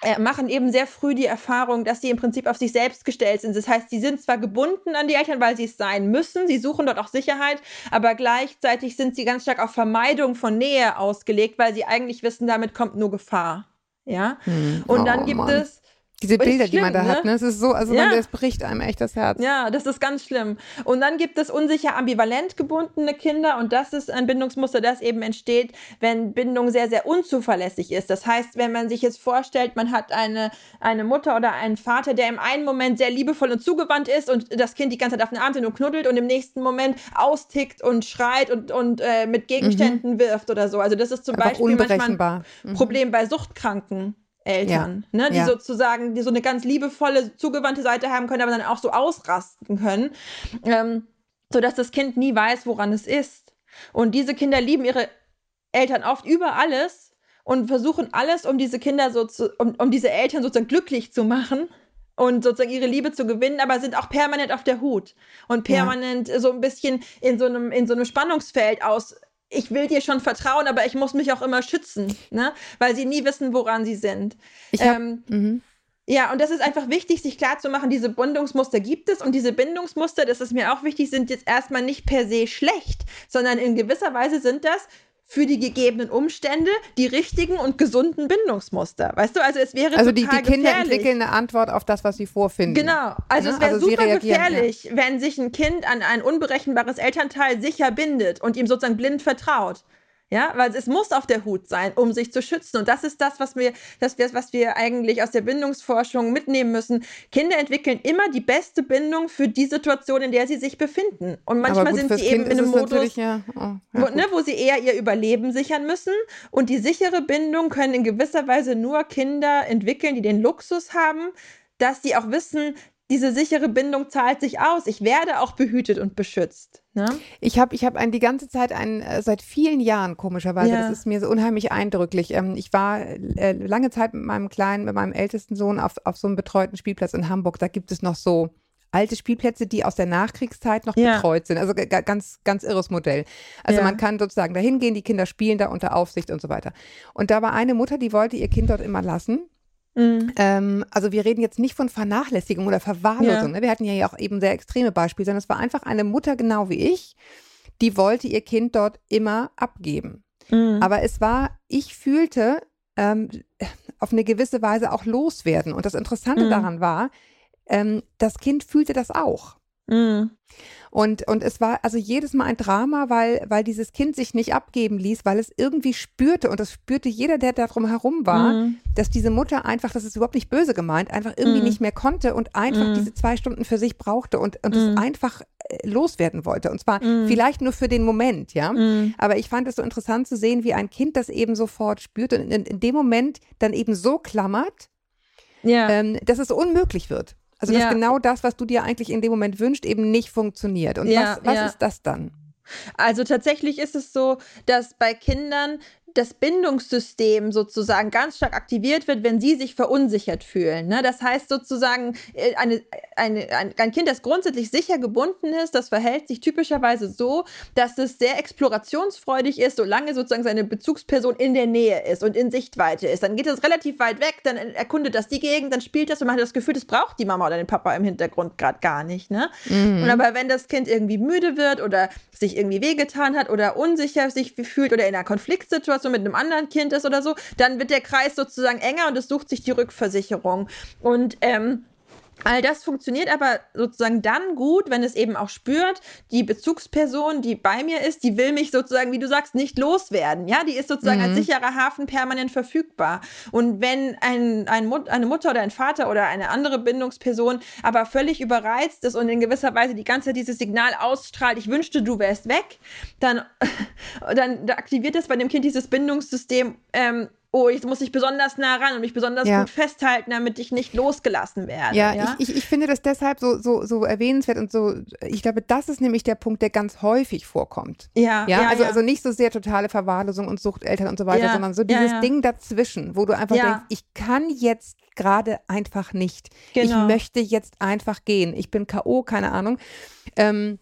[SPEAKER 2] äh, machen eben sehr früh die Erfahrung, dass sie im Prinzip auf sich selbst gestellt sind. Das heißt, sie sind zwar gebunden an die Eltern, weil sie es sein müssen, sie suchen dort auch Sicherheit, aber gleichzeitig sind sie ganz stark auf Vermeidung von Nähe ausgelegt, weil sie eigentlich wissen, damit kommt nur Gefahr. Ja.
[SPEAKER 5] Hm.
[SPEAKER 2] Und
[SPEAKER 5] Oh,
[SPEAKER 2] dann gibt
[SPEAKER 5] Mann.
[SPEAKER 2] es
[SPEAKER 5] Diese Bilder, die man da
[SPEAKER 2] schlimm,
[SPEAKER 5] hat,
[SPEAKER 2] ne?
[SPEAKER 5] ne? Es ist so, also
[SPEAKER 2] Ja.
[SPEAKER 5] man, das bricht einem echt das Herz.
[SPEAKER 2] Ja, das ist ganz schlimm. Und dann gibt es unsicher ambivalent gebundene Kinder und das ist ein Bindungsmuster, das eben entsteht, wenn Bindung sehr, sehr unzuverlässig ist. Das heißt, wenn man sich jetzt vorstellt, man hat eine, eine Mutter oder einen Vater, der im einen Moment sehr liebevoll und zugewandt ist und das Kind die ganze Zeit auf den Arm nimmt und knuddelt und im nächsten Moment austickt und schreit und, und äh, mit Gegenständen wirft oder so. Also das ist zum
[SPEAKER 5] Einfach
[SPEAKER 2] Beispiel manchmal ein.
[SPEAKER 5] Mhm.
[SPEAKER 2] Problem bei suchtkranken Eltern, ne, die
[SPEAKER 5] ja.
[SPEAKER 2] sozusagen die so eine ganz liebevolle, zugewandte Seite haben können, aber dann auch so ausrasten können, ähm, sodass das Kind nie weiß, woran es ist. Und diese Kinder lieben ihre Eltern oft über alles und versuchen alles, um diese Kinder so zu, um, um diese Eltern sozusagen glücklich zu machen und sozusagen ihre Liebe zu gewinnen, aber sind auch permanent auf der Hut und
[SPEAKER 5] Ja.
[SPEAKER 2] permanent so ein bisschen in so einem, in so einem Spannungsfeld aus. Ich will dir schon vertrauen, aber ich muss mich auch immer schützen, ne? weil sie nie wissen, woran sie sind.
[SPEAKER 5] Ich hab,
[SPEAKER 2] Ähm,
[SPEAKER 5] mhm.
[SPEAKER 2] ja, und das ist einfach wichtig, sich klarzumachen, diese Bindungsmuster gibt es und diese Bindungsmuster, das ist mir auch wichtig, sind jetzt erstmal nicht per se schlecht, sondern in gewisser Weise sind das für die gegebenen Umstände die richtigen und gesunden Bindungsmuster. Weißt du, also es wäre
[SPEAKER 5] Also die,
[SPEAKER 2] total
[SPEAKER 5] die Kinder
[SPEAKER 2] gefährlich.
[SPEAKER 5] entwickeln eine Antwort auf das, was sie vorfinden.
[SPEAKER 2] Genau, also
[SPEAKER 5] Ne?
[SPEAKER 2] es wäre
[SPEAKER 5] Also
[SPEAKER 2] super
[SPEAKER 5] reagieren, ja.
[SPEAKER 2] gefährlich, wenn sich ein Kind an ein unberechenbares Elternteil sicher bindet und ihm sozusagen blind vertraut. Ja, weil es muss auf der Hut sein, um sich zu schützen. Und das ist das, was wir, das, was wir eigentlich aus der Bindungsforschung mitnehmen müssen. Kinder entwickeln immer die beste Bindung für die Situation, in der sie sich befinden. Und manchmal gut, sind sie eben in einem Modus, ja, oh, ja, wo, ne, wo sie eher ihr Überleben sichern müssen. Und die sichere Bindung können in gewisser Weise nur Kinder entwickeln, die den Luxus haben, dass sie auch wissen, diese sichere Bindung zahlt sich aus. Ich werde auch behütet und beschützt. Ne?
[SPEAKER 5] Ich habe ich hab ein, die ganze Zeit, ein, äh, seit vielen Jahren komischerweise, ja. das ist mir so unheimlich eindrücklich. Ähm, ich war äh, lange Zeit mit meinem kleinen, mit meinem ältesten Sohn auf, auf so einem betreuten Spielplatz in Hamburg. Da gibt es noch so alte Spielplätze, die aus der Nachkriegszeit noch ja. betreut sind. Also ganz, ganz irres Modell. Also ja. man kann sozusagen da hingehen, die Kinder spielen da unter Aufsicht und so weiter. Und da war eine Mutter, die wollte ihr Kind dort immer lassen. Mhm. Ähm, also wir reden jetzt nicht von Vernachlässigung oder Verwahrlosung. Ja. Ne? Wir hatten ja auch eben sehr extreme Beispiele, sondern es war einfach eine Mutter genau wie ich, die wollte ihr Kind dort immer abgeben. Mhm. Aber es war, ich fühlte ähm, auf eine gewisse Weise auch loswerden. Und das Interessante mhm. daran war, ähm, das Kind fühlte das auch. Mhm. Und, und es war also jedes Mal ein Drama, weil, weil dieses Kind sich nicht abgeben ließ, weil es irgendwie spürte, und das spürte jeder, der da drum herum war, mhm. dass diese Mutter einfach, das ist überhaupt nicht böse gemeint, einfach irgendwie mhm. nicht mehr konnte und einfach mhm. diese zwei Stunden für sich brauchte und, und es mhm. einfach äh, loswerden wollte. Und zwar mhm. vielleicht nur für den Moment, ja. Aber ich fand es so interessant zu sehen, wie ein Kind das eben sofort spürt und in, in dem Moment dann eben so klammert, ja. ähm, dass es unmöglich wird. Also dass ja. genau das, was du dir eigentlich in dem Moment wünschst, eben nicht funktioniert. Und ja, was, was ja. ist das dann?
[SPEAKER 2] Also tatsächlich ist es so, dass bei Kindern das Bindungssystem sozusagen ganz stark aktiviert wird, wenn sie sich verunsichert fühlen. Ne? Das heißt sozusagen, äh, eine, eine, ein, ein Kind, das grundsätzlich sicher gebunden ist, das verhält sich typischerweise so, dass es sehr explorationsfreudig ist, solange sozusagen seine Bezugsperson in der Nähe ist und in Sichtweite ist. Dann geht es relativ weit weg, dann erkundet das die Gegend, dann spielt das und man hat das Gefühl, das braucht die Mama oder den Papa im Hintergrund gerade gar nicht. Ne? Mhm. Und aber wenn das Kind irgendwie müde wird oder sich irgendwie wehgetan hat oder unsicher sich fühlt oder in einer Konfliktsituation, so mit einem anderen Kind ist oder so, dann wird der Kreis sozusagen enger und es sucht sich die Rückversicherung. Und ähm, All das funktioniert aber sozusagen dann gut, wenn es eben auch spürt, die Bezugsperson, die bei mir ist, die will mich sozusagen, wie du sagst, nicht loswerden. Ja, die ist sozusagen mhm. als sicherer Hafen permanent verfügbar. Und wenn ein, ein Mut, eine Mutter oder ein Vater oder eine andere Bindungsperson aber völlig überreizt ist und in gewisser Weise die ganze Zeit dieses Signal ausstrahlt, ich wünschte, du wärst weg, dann, dann aktiviert das bei dem Kind dieses Bindungssystem. Ähm, oh, ich muss dich besonders nah ran und mich besonders ja. gut festhalten, damit ich nicht losgelassen werde.
[SPEAKER 5] Ja, ja? Ich, ich, ich, finde das deshalb so, so, so erwähnenswert und so, ich glaube, das ist nämlich der Punkt, der ganz häufig vorkommt. Ja. Ja, ja also, also nicht so sehr totale Verwahrlosung und Suchteltern und so weiter, sondern so dieses Ding dazwischen, wo du einfach denkst, ich kann jetzt gerade einfach nicht. Genau. Ich möchte jetzt einfach gehen. Ich bin K.O., keine Ahnung. Ähm,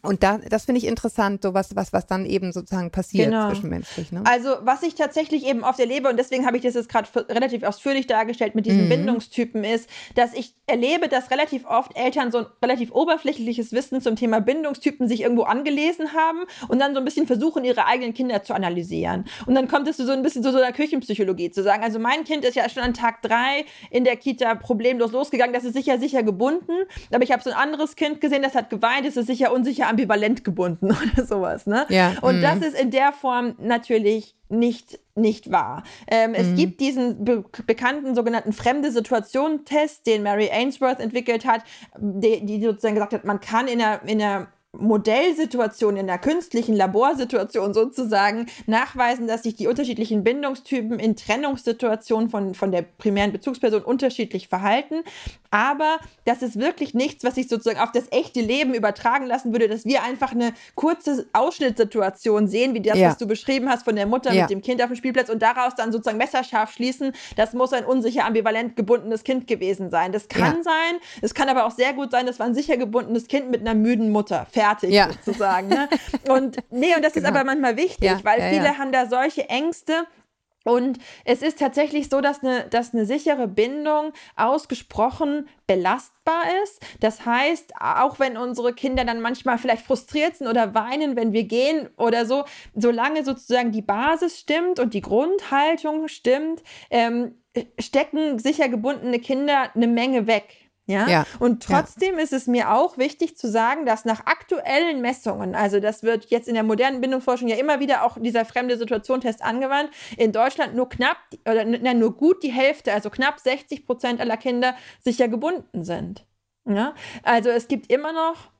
[SPEAKER 5] und da, das finde ich interessant, so was, was, was dann eben sozusagen passiert genau. zwischenmenschlich. Ne?
[SPEAKER 2] Also, was ich tatsächlich eben oft erlebe, und deswegen habe ich das jetzt gerade relativ ausführlich dargestellt mit diesen mhm. Bindungstypen, ist, dass ich erlebe, dass relativ oft Eltern so ein relativ oberflächliches Wissen zum Thema Bindungstypen sich irgendwo angelesen haben und dann so ein bisschen versuchen, ihre eigenen Kinder zu analysieren. Und dann kommt es so ein bisschen zu so einer Küchenpsychologie zu sagen, also mein Kind ist ja schon an Tag drei in der Kita problemlos losgegangen, das ist sicher, sicher gebunden, aber ich habe so ein anderes Kind gesehen, das hat geweint, das ist sicher unsicher ambivalent gebunden oder sowas. Ne? Ja. Und mhm. das ist in der Form natürlich nicht, nicht wahr. Ähm, mhm. Es gibt diesen be bekannten sogenannten fremde Situation-Test, den Mary Ainsworth entwickelt hat, die, die sozusagen gesagt hat, man kann in einer, in einer Modellsituation, in der künstlichen Laborsituation sozusagen nachweisen, dass sich die unterschiedlichen Bindungstypen in Trennungssituationen von, von der primären Bezugsperson unterschiedlich verhalten. Aber das ist wirklich nichts, was sich sozusagen auf das echte Leben übertragen lassen würde, dass wir einfach eine kurze Ausschnittssituation sehen, wie das, ja. was du beschrieben hast von der Mutter ja. mit dem Kind auf dem Spielplatz und daraus dann sozusagen messerscharf schließen, das muss ein unsicher ambivalent gebundenes Kind gewesen sein. Das kann ja. sein, es kann aber auch sehr gut sein, das war ein sicher gebundenes Kind mit einer müden Mutter fertig ja. sozusagen. Ne? Und nee, und das genau. ist aber manchmal wichtig, weil viele haben da solche Ängste. Und es ist tatsächlich so, dass eine, dass eine sichere Bindung ausgesprochen belastbar ist. Das heißt, auch wenn unsere Kinder dann manchmal vielleicht frustriert sind oder weinen, wenn wir gehen oder so, solange sozusagen die Basis stimmt und die Grundhaltung stimmt, ähm, stecken sicher gebundene Kinder eine Menge weg. Ja?
[SPEAKER 5] Ja,
[SPEAKER 2] Und trotzdem ist es mir auch wichtig zu sagen, dass nach aktuellen Messungen, also das wird jetzt in der modernen Bindungsforschung ja immer wieder auch dieser fremde Situation-Test angewandt, in Deutschland nur knapp oder nein, nur gut die Hälfte, also knapp 60 Prozent aller Kinder sicher gebunden sind. Ja? Also es gibt immer noch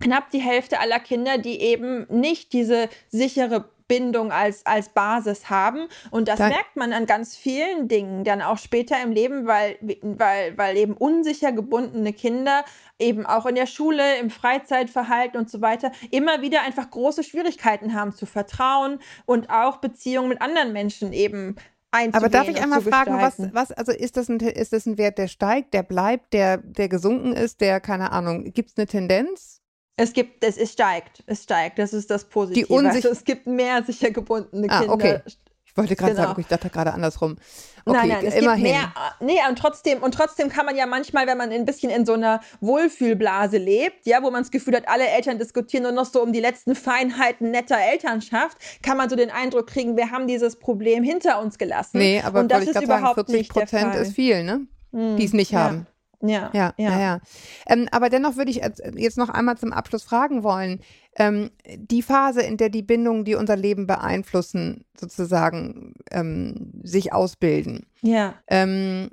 [SPEAKER 2] knapp die Hälfte aller Kinder, die eben nicht diese sichere Bindung als, als Basis haben. Und das
[SPEAKER 5] Da-
[SPEAKER 2] merkt man an ganz vielen Dingen dann auch später im Leben, weil, weil, weil eben unsicher gebundene Kinder eben auch in der Schule, im Freizeitverhalten und so weiter immer wieder einfach große Schwierigkeiten haben zu vertrauen und auch Beziehungen mit anderen Menschen eben.
[SPEAKER 5] Aber darf ich einmal fragen, was, was, also ist das, ein, ist das ein Wert, der steigt, der bleibt, der, der gesunken ist, der, keine Ahnung, gibt es eine Tendenz?
[SPEAKER 2] Es gibt, es, es steigt, es steigt, das ist das Positive.
[SPEAKER 5] Unsich-
[SPEAKER 2] also es gibt mehr sicher gebundene
[SPEAKER 5] Ah,
[SPEAKER 2] Kinder.
[SPEAKER 5] okay. Ich wollte gerade
[SPEAKER 2] Genau.
[SPEAKER 5] sagen, okay, ich dachte gerade andersrum. Okay,
[SPEAKER 2] nein, nein, es
[SPEAKER 5] immerhin.
[SPEAKER 2] gibt mehr. Nee, und trotzdem, und trotzdem kann man ja manchmal, wenn man ein bisschen in so einer Wohlfühlblase lebt, ja, wo man das Gefühl hat, alle Eltern diskutieren nur noch so um die letzten Feinheiten netter Elternschaft, kann man so den Eindruck kriegen, wir haben dieses Problem hinter uns gelassen.
[SPEAKER 5] Nee, aber
[SPEAKER 2] und das ist
[SPEAKER 5] gerade sagen,
[SPEAKER 2] überhaupt
[SPEAKER 5] 40
[SPEAKER 2] nicht der
[SPEAKER 5] Prozent
[SPEAKER 2] Fall.
[SPEAKER 5] ist viel, ne? Die es nicht
[SPEAKER 2] ja.
[SPEAKER 5] haben.
[SPEAKER 2] Ja,
[SPEAKER 5] Ja, ja, ja. Ähm, aber dennoch würde ich jetzt- jetzt noch einmal zum Abschluss fragen wollen. Ähm, die Phase, in der die Bindungen, die unser Leben beeinflussen, sozusagen ähm, sich ausbilden,
[SPEAKER 2] ja.
[SPEAKER 5] ähm,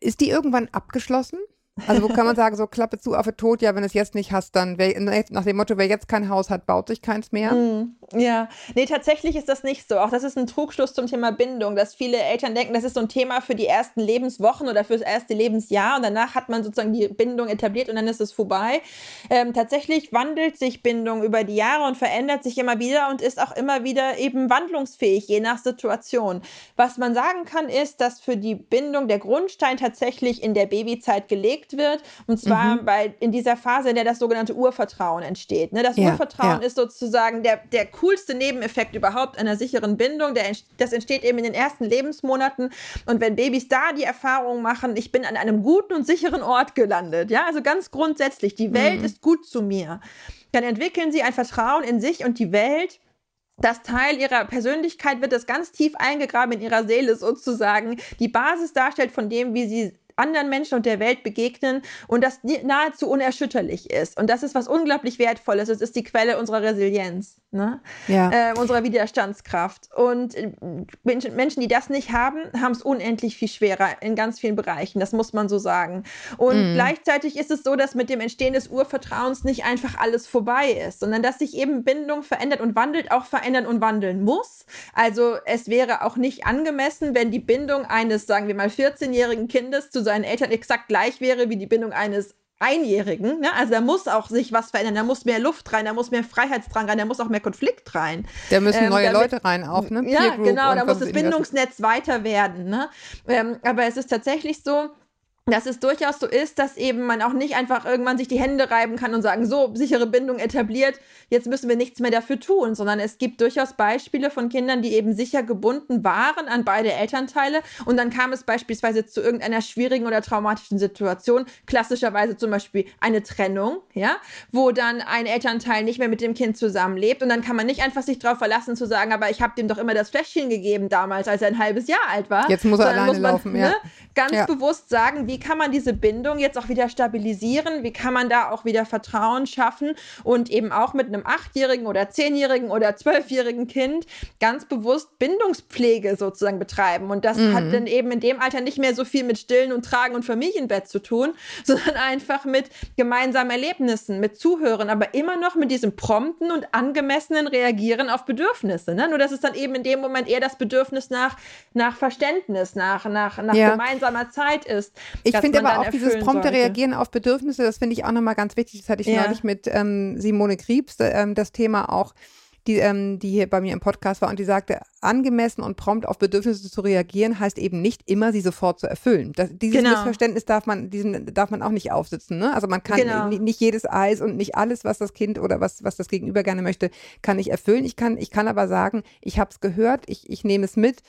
[SPEAKER 5] ist die irgendwann abgeschlossen? Also wo kann man sagen, so Klappe zu, Affe tot, ja, wenn du es jetzt nicht hast, dann wer, nach dem Motto, wer jetzt kein Haus hat, baut sich keins mehr.
[SPEAKER 2] Mm, Ja, nee, tatsächlich ist das nicht so. Auch das ist ein Trugschluss zum Thema Bindung, dass viele Eltern denken, das ist so ein Thema für die ersten Lebenswochen oder fürs erste Lebensjahr und danach hat man sozusagen die Bindung etabliert und dann ist es vorbei. Ähm, tatsächlich wandelt sich Bindung über die Jahre und verändert sich immer wieder und ist auch immer wieder eben wandlungsfähig, je nach Situation. Was man sagen kann, ist, dass für die Bindung der Grundstein tatsächlich in der Babyzeit gelegt wird und zwar
[SPEAKER 5] Mhm.
[SPEAKER 2] bei, in dieser Phase, in der das sogenannte Urvertrauen entsteht. Ne? Das
[SPEAKER 5] Ja,
[SPEAKER 2] Urvertrauen
[SPEAKER 5] ja.
[SPEAKER 2] ist sozusagen der, der coolste Nebeneffekt überhaupt einer sicheren Bindung. Der, das entsteht eben in den ersten Lebensmonaten. Und wenn Babys da die Erfahrung machen, ich bin an einem guten und sicheren Ort gelandet, ja, also ganz grundsätzlich, die Welt
[SPEAKER 5] Mhm.
[SPEAKER 2] ist gut zu mir, dann entwickeln sie ein Vertrauen in sich und die Welt. Das Teil ihrer Persönlichkeit wird das ganz tief eingegraben in ihrer Seele sozusagen, die Basis darstellt von dem, wie sie anderen Menschen und der Welt begegnen und das nahezu unerschütterlich ist. Und das ist was unglaublich Wertvolles. Es ist die Quelle unserer Resilienz, ne?
[SPEAKER 5] Ja.
[SPEAKER 2] äh, unserer Widerstandskraft. Und äh, Menschen, Menschen, die das nicht haben, haben es unendlich viel schwerer in ganz vielen Bereichen. Das muss man so sagen. Und
[SPEAKER 5] Mhm.
[SPEAKER 2] gleichzeitig ist es so, dass mit dem Entstehen des Urvertrauens nicht einfach alles vorbei ist, sondern dass sich eben Bindung verändert und wandelt, auch verändern und wandeln muss. Also es wäre auch nicht angemessen, wenn die Bindung eines, sagen wir mal, 14-jährigen Kindes zu seinen Eltern exakt gleich wäre wie die Bindung eines Einjährigen. Ne? Also da muss auch sich was verändern, da muss mehr Luft rein, da muss mehr Freiheitsdrang rein, da muss auch mehr Konflikt rein.
[SPEAKER 5] Da müssen
[SPEAKER 2] ähm,
[SPEAKER 5] neue
[SPEAKER 2] damit-
[SPEAKER 5] Leute rein auch, ne?
[SPEAKER 2] Ja, genau, da muss das. Bindungsnetz weiter werden. Ne? Ähm, aber es ist tatsächlich so, dass es durchaus so ist, dass eben man auch nicht einfach irgendwann sich die Hände reiben kann und sagen, so, sichere Bindung etabliert, jetzt müssen wir nichts mehr dafür tun, sondern es gibt durchaus Beispiele von Kindern, die eben sicher gebunden waren an beide Elternteile und dann kam es beispielsweise zu irgendeiner schwierigen oder traumatischen Situation, klassischerweise zum Beispiel eine Trennung, ja, wo dann ein Elternteil nicht mehr mit dem Kind zusammenlebt und dann kann man nicht einfach sich darauf verlassen zu sagen, aber ich habe dem doch immer das Fläschchen gegeben damals, als er ein halbes Jahr alt war.
[SPEAKER 5] Jetzt muss er alleine
[SPEAKER 2] man,
[SPEAKER 5] laufen, ja.
[SPEAKER 2] ne, ganz
[SPEAKER 5] Ja.
[SPEAKER 2] bewusst sagen, wie kann man diese Bindung jetzt auch wieder stabilisieren, wie kann man da auch wieder Vertrauen schaffen und eben auch mit einem achtjährigen oder zehnjährigen oder zwölfjährigen Kind ganz bewusst Bindungspflege sozusagen betreiben. Und das
[SPEAKER 5] Mhm.
[SPEAKER 2] hat dann eben in dem Alter nicht mehr so viel mit Stillen und Tragen und Familienbett zu tun, sondern einfach mit gemeinsamen Erlebnissen, mit Zuhören, aber immer noch mit diesem prompten und angemessenen Reagieren auf Bedürfnisse. Ne? Nur dass es dann eben in dem Moment eher das Bedürfnis nach, nach Verständnis, nach, nach, nach
[SPEAKER 5] Ja.
[SPEAKER 2] gemeinsamer Zeit ist.
[SPEAKER 5] Ich finde aber auch dieses prompte
[SPEAKER 2] sollte.
[SPEAKER 5] Reagieren auf Bedürfnisse, das finde ich auch nochmal ganz wichtig. Das hatte ich
[SPEAKER 2] Ja.
[SPEAKER 5] neulich mit ähm, Simone Kriebs, ähm, das Thema auch, die, ähm, die hier bei mir im Podcast war und die sagte, angemessen und prompt auf Bedürfnisse zu reagieren, heißt eben nicht immer, sie sofort zu erfüllen. Das, dieses
[SPEAKER 2] Genau.
[SPEAKER 5] Missverständnis darf man, diesen darf man auch nicht aufsitzen. Ne? Also man kann
[SPEAKER 2] Genau.
[SPEAKER 5] ni- nicht jedes Eis und nicht alles, was das Kind oder was, was das Gegenüber gerne möchte, kann ich erfüllen. Ich kann, ich kann aber sagen, ich habe es gehört, ich, ich nehme es mit.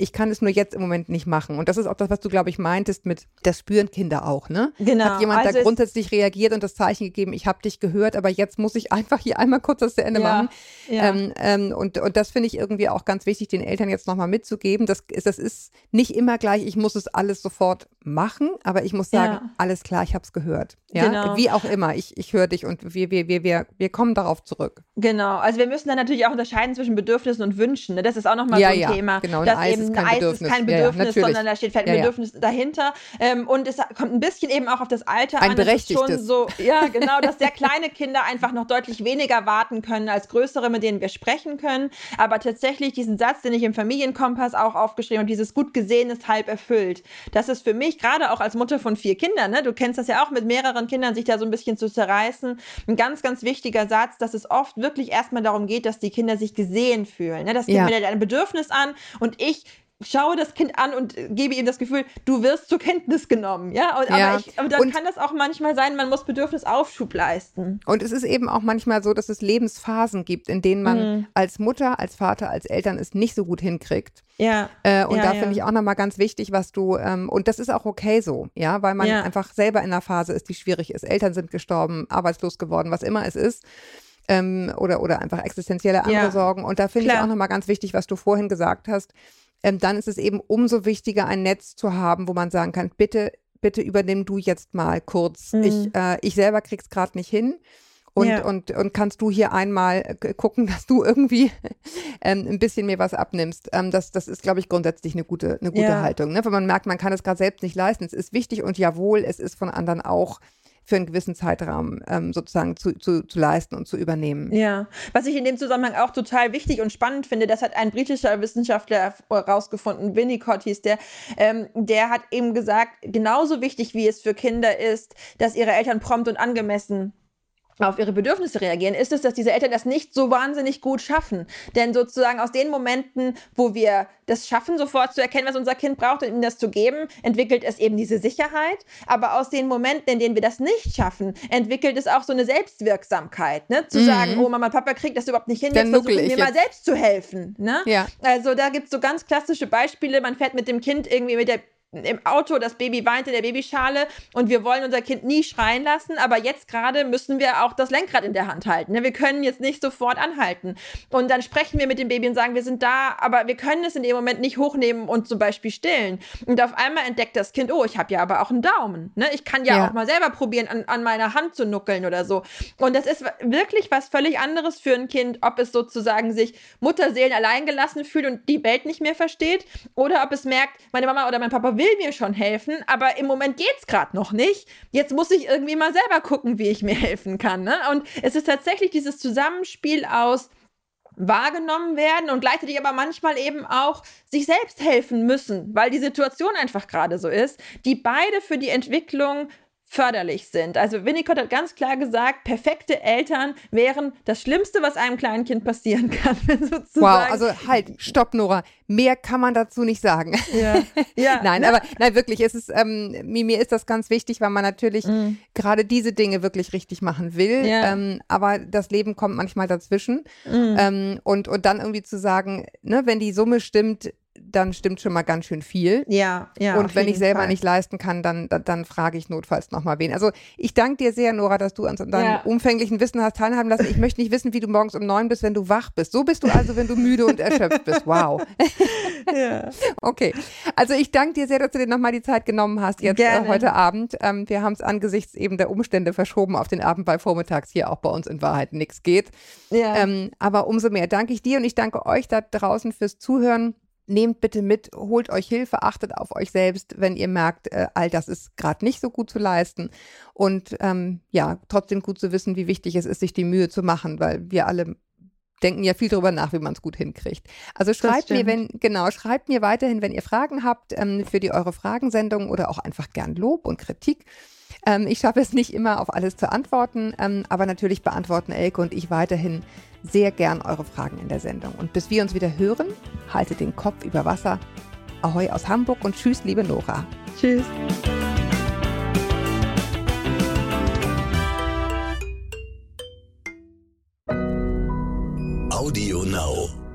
[SPEAKER 5] Ich kann es nur jetzt im Moment nicht machen. Und das ist auch das, was du, glaube ich, meintest mit, das spüren Kinder auch, ne?
[SPEAKER 2] Genau.
[SPEAKER 5] Hat jemand
[SPEAKER 2] Also
[SPEAKER 5] da grundsätzlich reagiert und das Zeichen gegeben, ich habe dich gehört, aber jetzt muss ich einfach hier einmal kurz das zu Ende
[SPEAKER 2] Ja,
[SPEAKER 5] machen.
[SPEAKER 2] ja.
[SPEAKER 5] Ähm, ähm, und, und das finde ich irgendwie auch ganz wichtig, den Eltern jetzt nochmal mitzugeben. Das, ist- das ist nicht immer gleich, ich muss es alles sofort machen, aber ich muss sagen,
[SPEAKER 2] Ja.
[SPEAKER 5] alles klar, ich habe es gehört. Ja?
[SPEAKER 2] Genau.
[SPEAKER 5] Wie auch immer, ich, ich höre dich und wir, wir, wir, wir, wir kommen darauf zurück.
[SPEAKER 2] Genau, also wir müssen dann natürlich auch unterscheiden zwischen Bedürfnissen und Wünschen. Ne? Das ist auch nochmal
[SPEAKER 5] Ja,
[SPEAKER 2] so ein
[SPEAKER 5] ja,
[SPEAKER 2] Thema.
[SPEAKER 5] genau,
[SPEAKER 2] dass eben
[SPEAKER 5] ist kein
[SPEAKER 2] Eis
[SPEAKER 5] Bedürfnis.
[SPEAKER 2] ist kein
[SPEAKER 5] Ja, ja,
[SPEAKER 2] Bedürfnis,
[SPEAKER 5] natürlich.
[SPEAKER 2] sondern da steht vielleicht ein
[SPEAKER 5] Ja, ja.
[SPEAKER 2] Bedürfnis dahinter. Ähm, und es kommt ein bisschen eben auch auf das Alter
[SPEAKER 5] Ein
[SPEAKER 2] an. Es ist schon
[SPEAKER 5] berechtigtes.
[SPEAKER 2] so, ja, genau, dass sehr kleine Kinder einfach noch deutlich weniger warten können als größere, mit denen wir sprechen können. Aber tatsächlich diesen Satz, den ich im Familienkompass auch aufgeschrieben habe, dieses gut gesehen ist halb erfüllt. Das ist für mich, gerade auch als Mutter von vier Kindern, ne, du kennst das ja auch mit mehreren Kindern, sich da so ein bisschen zu zerreißen, ein ganz, ganz wichtiger Satz, dass es oft wirklich erstmal darum geht, dass die Kinder sich gesehen fühlen. Ne? Das Kind
[SPEAKER 5] Ja.
[SPEAKER 2] meldet ein Bedürfnis an und ich schaue das Kind an und äh, gebe ihm das Gefühl, du wirst zur Kenntnis genommen. Ja, und,
[SPEAKER 5] Ja.
[SPEAKER 2] aber, ich, aber dann
[SPEAKER 5] Und-
[SPEAKER 2] kann das auch manchmal sein, man muss Bedürfnisaufschub leisten.
[SPEAKER 5] Und es ist eben auch manchmal so, dass es Lebensphasen gibt, in denen man
[SPEAKER 2] Mhm.
[SPEAKER 5] als Mutter, als Vater, als Eltern es nicht so gut hinkriegt.
[SPEAKER 2] Ja.
[SPEAKER 5] Äh, und
[SPEAKER 2] Ja,
[SPEAKER 5] da
[SPEAKER 2] ja.
[SPEAKER 5] finde ich auch nochmal ganz wichtig, was du, ähm, und das ist auch okay so, ja, weil man
[SPEAKER 2] Ja.
[SPEAKER 5] einfach selber in einer Phase ist, die schwierig ist. Eltern sind gestorben, arbeitslos geworden, was immer es ist. Ähm, oder, oder einfach existenzielle andere
[SPEAKER 2] Ja.
[SPEAKER 5] Sorgen. Und da finde ich auch nochmal ganz wichtig, was du vorhin gesagt hast. Ähm, dann ist es eben umso wichtiger, ein Netz zu haben, wo man sagen kann, bitte, bitte übernimm du jetzt mal kurz.
[SPEAKER 2] Mhm.
[SPEAKER 5] Ich, äh, ich selber krieg's gerade nicht hin. Und,
[SPEAKER 2] Ja.
[SPEAKER 5] und, und kannst du hier einmal äh, gucken, dass du irgendwie ähm, ein bisschen mir was abnimmst. Ähm, das, das ist, glaube ich, grundsätzlich eine gute, eine gute
[SPEAKER 2] Ja.
[SPEAKER 5] Haltung. Ne? Wenn man merkt, man kann es gerade selbst nicht leisten. Es ist wichtig und jawohl, es ist von anderen auch für einen gewissen Zeitraum ähm, sozusagen zu, zu, zu leisten und zu übernehmen.
[SPEAKER 2] Ja, was ich in dem Zusammenhang auch total wichtig und spannend finde, das hat ein britischer Wissenschaftler herausgefunden, Winnicott hieß der, ähm, der hat eben gesagt, genauso wichtig wie es für Kinder ist, dass ihre Eltern prompt und angemessen auf ihre Bedürfnisse reagieren, ist es, dass diese Eltern das nicht so wahnsinnig gut schaffen. Denn sozusagen aus den Momenten, wo wir das schaffen, sofort zu erkennen, was unser Kind braucht und ihm das zu geben, entwickelt es eben diese Sicherheit. Aber aus den Momenten, in denen wir das nicht schaffen, entwickelt es auch so eine Selbstwirksamkeit. Ne? Zu
[SPEAKER 5] Mhm.
[SPEAKER 2] sagen, oh Mama, Papa kriegt das überhaupt nicht hin,
[SPEAKER 5] Dann
[SPEAKER 2] jetzt versuche ich mir mal
[SPEAKER 5] jetzt.
[SPEAKER 2] selbst zu helfen. Ne?
[SPEAKER 5] Ja.
[SPEAKER 2] Also da gibt es so ganz klassische Beispiele. Man fährt mit dem Kind irgendwie mit der im Auto, das Baby weint in der Babyschale und wir wollen unser Kind nie schreien lassen, aber jetzt gerade müssen wir auch das Lenkrad in der Hand halten. ne? Wir können jetzt nicht sofort anhalten. Und dann sprechen wir mit dem Baby und sagen, wir sind da, aber wir können es in dem Moment nicht hochnehmen und zum Beispiel stillen. Und auf einmal entdeckt das Kind, oh, ich habe ja aber auch einen Daumen. Ne? Ich kann ja,
[SPEAKER 5] Ja.
[SPEAKER 2] auch mal selber probieren, an, an meiner Hand zu nuckeln oder so. Und das ist wirklich was völlig anderes für ein Kind, ob es sozusagen sich Mutterseelen alleingelassen fühlt und die Welt nicht mehr versteht oder ob es merkt, meine Mama oder mein Papa will mir schon helfen, aber im Moment geht's gerade noch nicht. Jetzt muss ich irgendwie mal selber gucken, wie ich mir helfen kann. Ne? Und es ist tatsächlich dieses Zusammenspiel aus wahrgenommen werden und gleichzeitig aber manchmal eben auch sich selbst helfen müssen, weil die Situation einfach gerade so ist, die beide für die Entwicklung förderlich sind. Also Winnicott hat ganz klar gesagt, perfekte Eltern wären das Schlimmste, was einem kleinen Kind passieren kann. sozusagen.
[SPEAKER 5] Wow, also halt, stopp, Nora. Mehr kann man dazu nicht sagen.
[SPEAKER 2] ja, ja,
[SPEAKER 5] nein,
[SPEAKER 2] ne?
[SPEAKER 5] aber nein, wirklich, es ist, ähm, mir, ist das ganz wichtig, weil man natürlich
[SPEAKER 2] Mm.
[SPEAKER 5] gerade diese Dinge wirklich richtig machen will.
[SPEAKER 2] Ja.
[SPEAKER 5] Ähm, aber das Leben kommt manchmal dazwischen.
[SPEAKER 2] Mm.
[SPEAKER 5] Ähm, und, und dann irgendwie zu sagen, ne, wenn die Summe stimmt, dann stimmt schon mal ganz schön viel.
[SPEAKER 2] ja, ja.
[SPEAKER 5] und wenn ich selber
[SPEAKER 2] Fall.
[SPEAKER 5] nicht leisten kann, dann, dann, dann frage ich notfalls nochmal wen. Also ich danke dir sehr, Nora, dass du uns an deinem
[SPEAKER 2] Ja.
[SPEAKER 5] umfänglichen Wissen hast teilhaben lassen. Ich möchte nicht wissen, wie du morgens um neun bist, wenn du wach bist. So bist du also, wenn du müde und erschöpft bist. Wow.
[SPEAKER 2] Ja.
[SPEAKER 5] Okay. Also ich danke dir sehr, dass du dir nochmal die Zeit genommen hast, jetzt äh, heute Abend. Ähm, wir haben es angesichts eben der Umstände verschoben auf den Abend, weil vormittags hier auch bei uns in Wahrheit nichts geht.
[SPEAKER 2] Ja.
[SPEAKER 5] Ähm, aber umso mehr danke ich dir und ich danke euch da draußen fürs Zuhören. Nehmt bitte mit, holt euch Hilfe, achtet auf euch selbst, wenn ihr merkt, äh, all das ist gerade nicht so gut zu leisten. Und ähm, ja, trotzdem gut zu wissen, wie wichtig es ist, sich die Mühe zu machen, weil wir alle denken ja viel darüber nach, wie man es gut hinkriegt. Also schreibt mir, wenn, genau, schreibt mir weiterhin, wenn ihr Fragen habt ähm, für die eure Fragensendung oder auch einfach gern Lob und Kritik. Ähm, ich schaffe es nicht immer, auf alles zu antworten, ähm, aber natürlich beantworten Elke und ich weiterhin sehr gern eure Fragen in der Sendung. Und bis wir uns wieder hören, haltet den Kopf über Wasser. Ahoi aus Hamburg und tschüss, liebe Nora.
[SPEAKER 2] Tschüss.
[SPEAKER 1] Audio Now.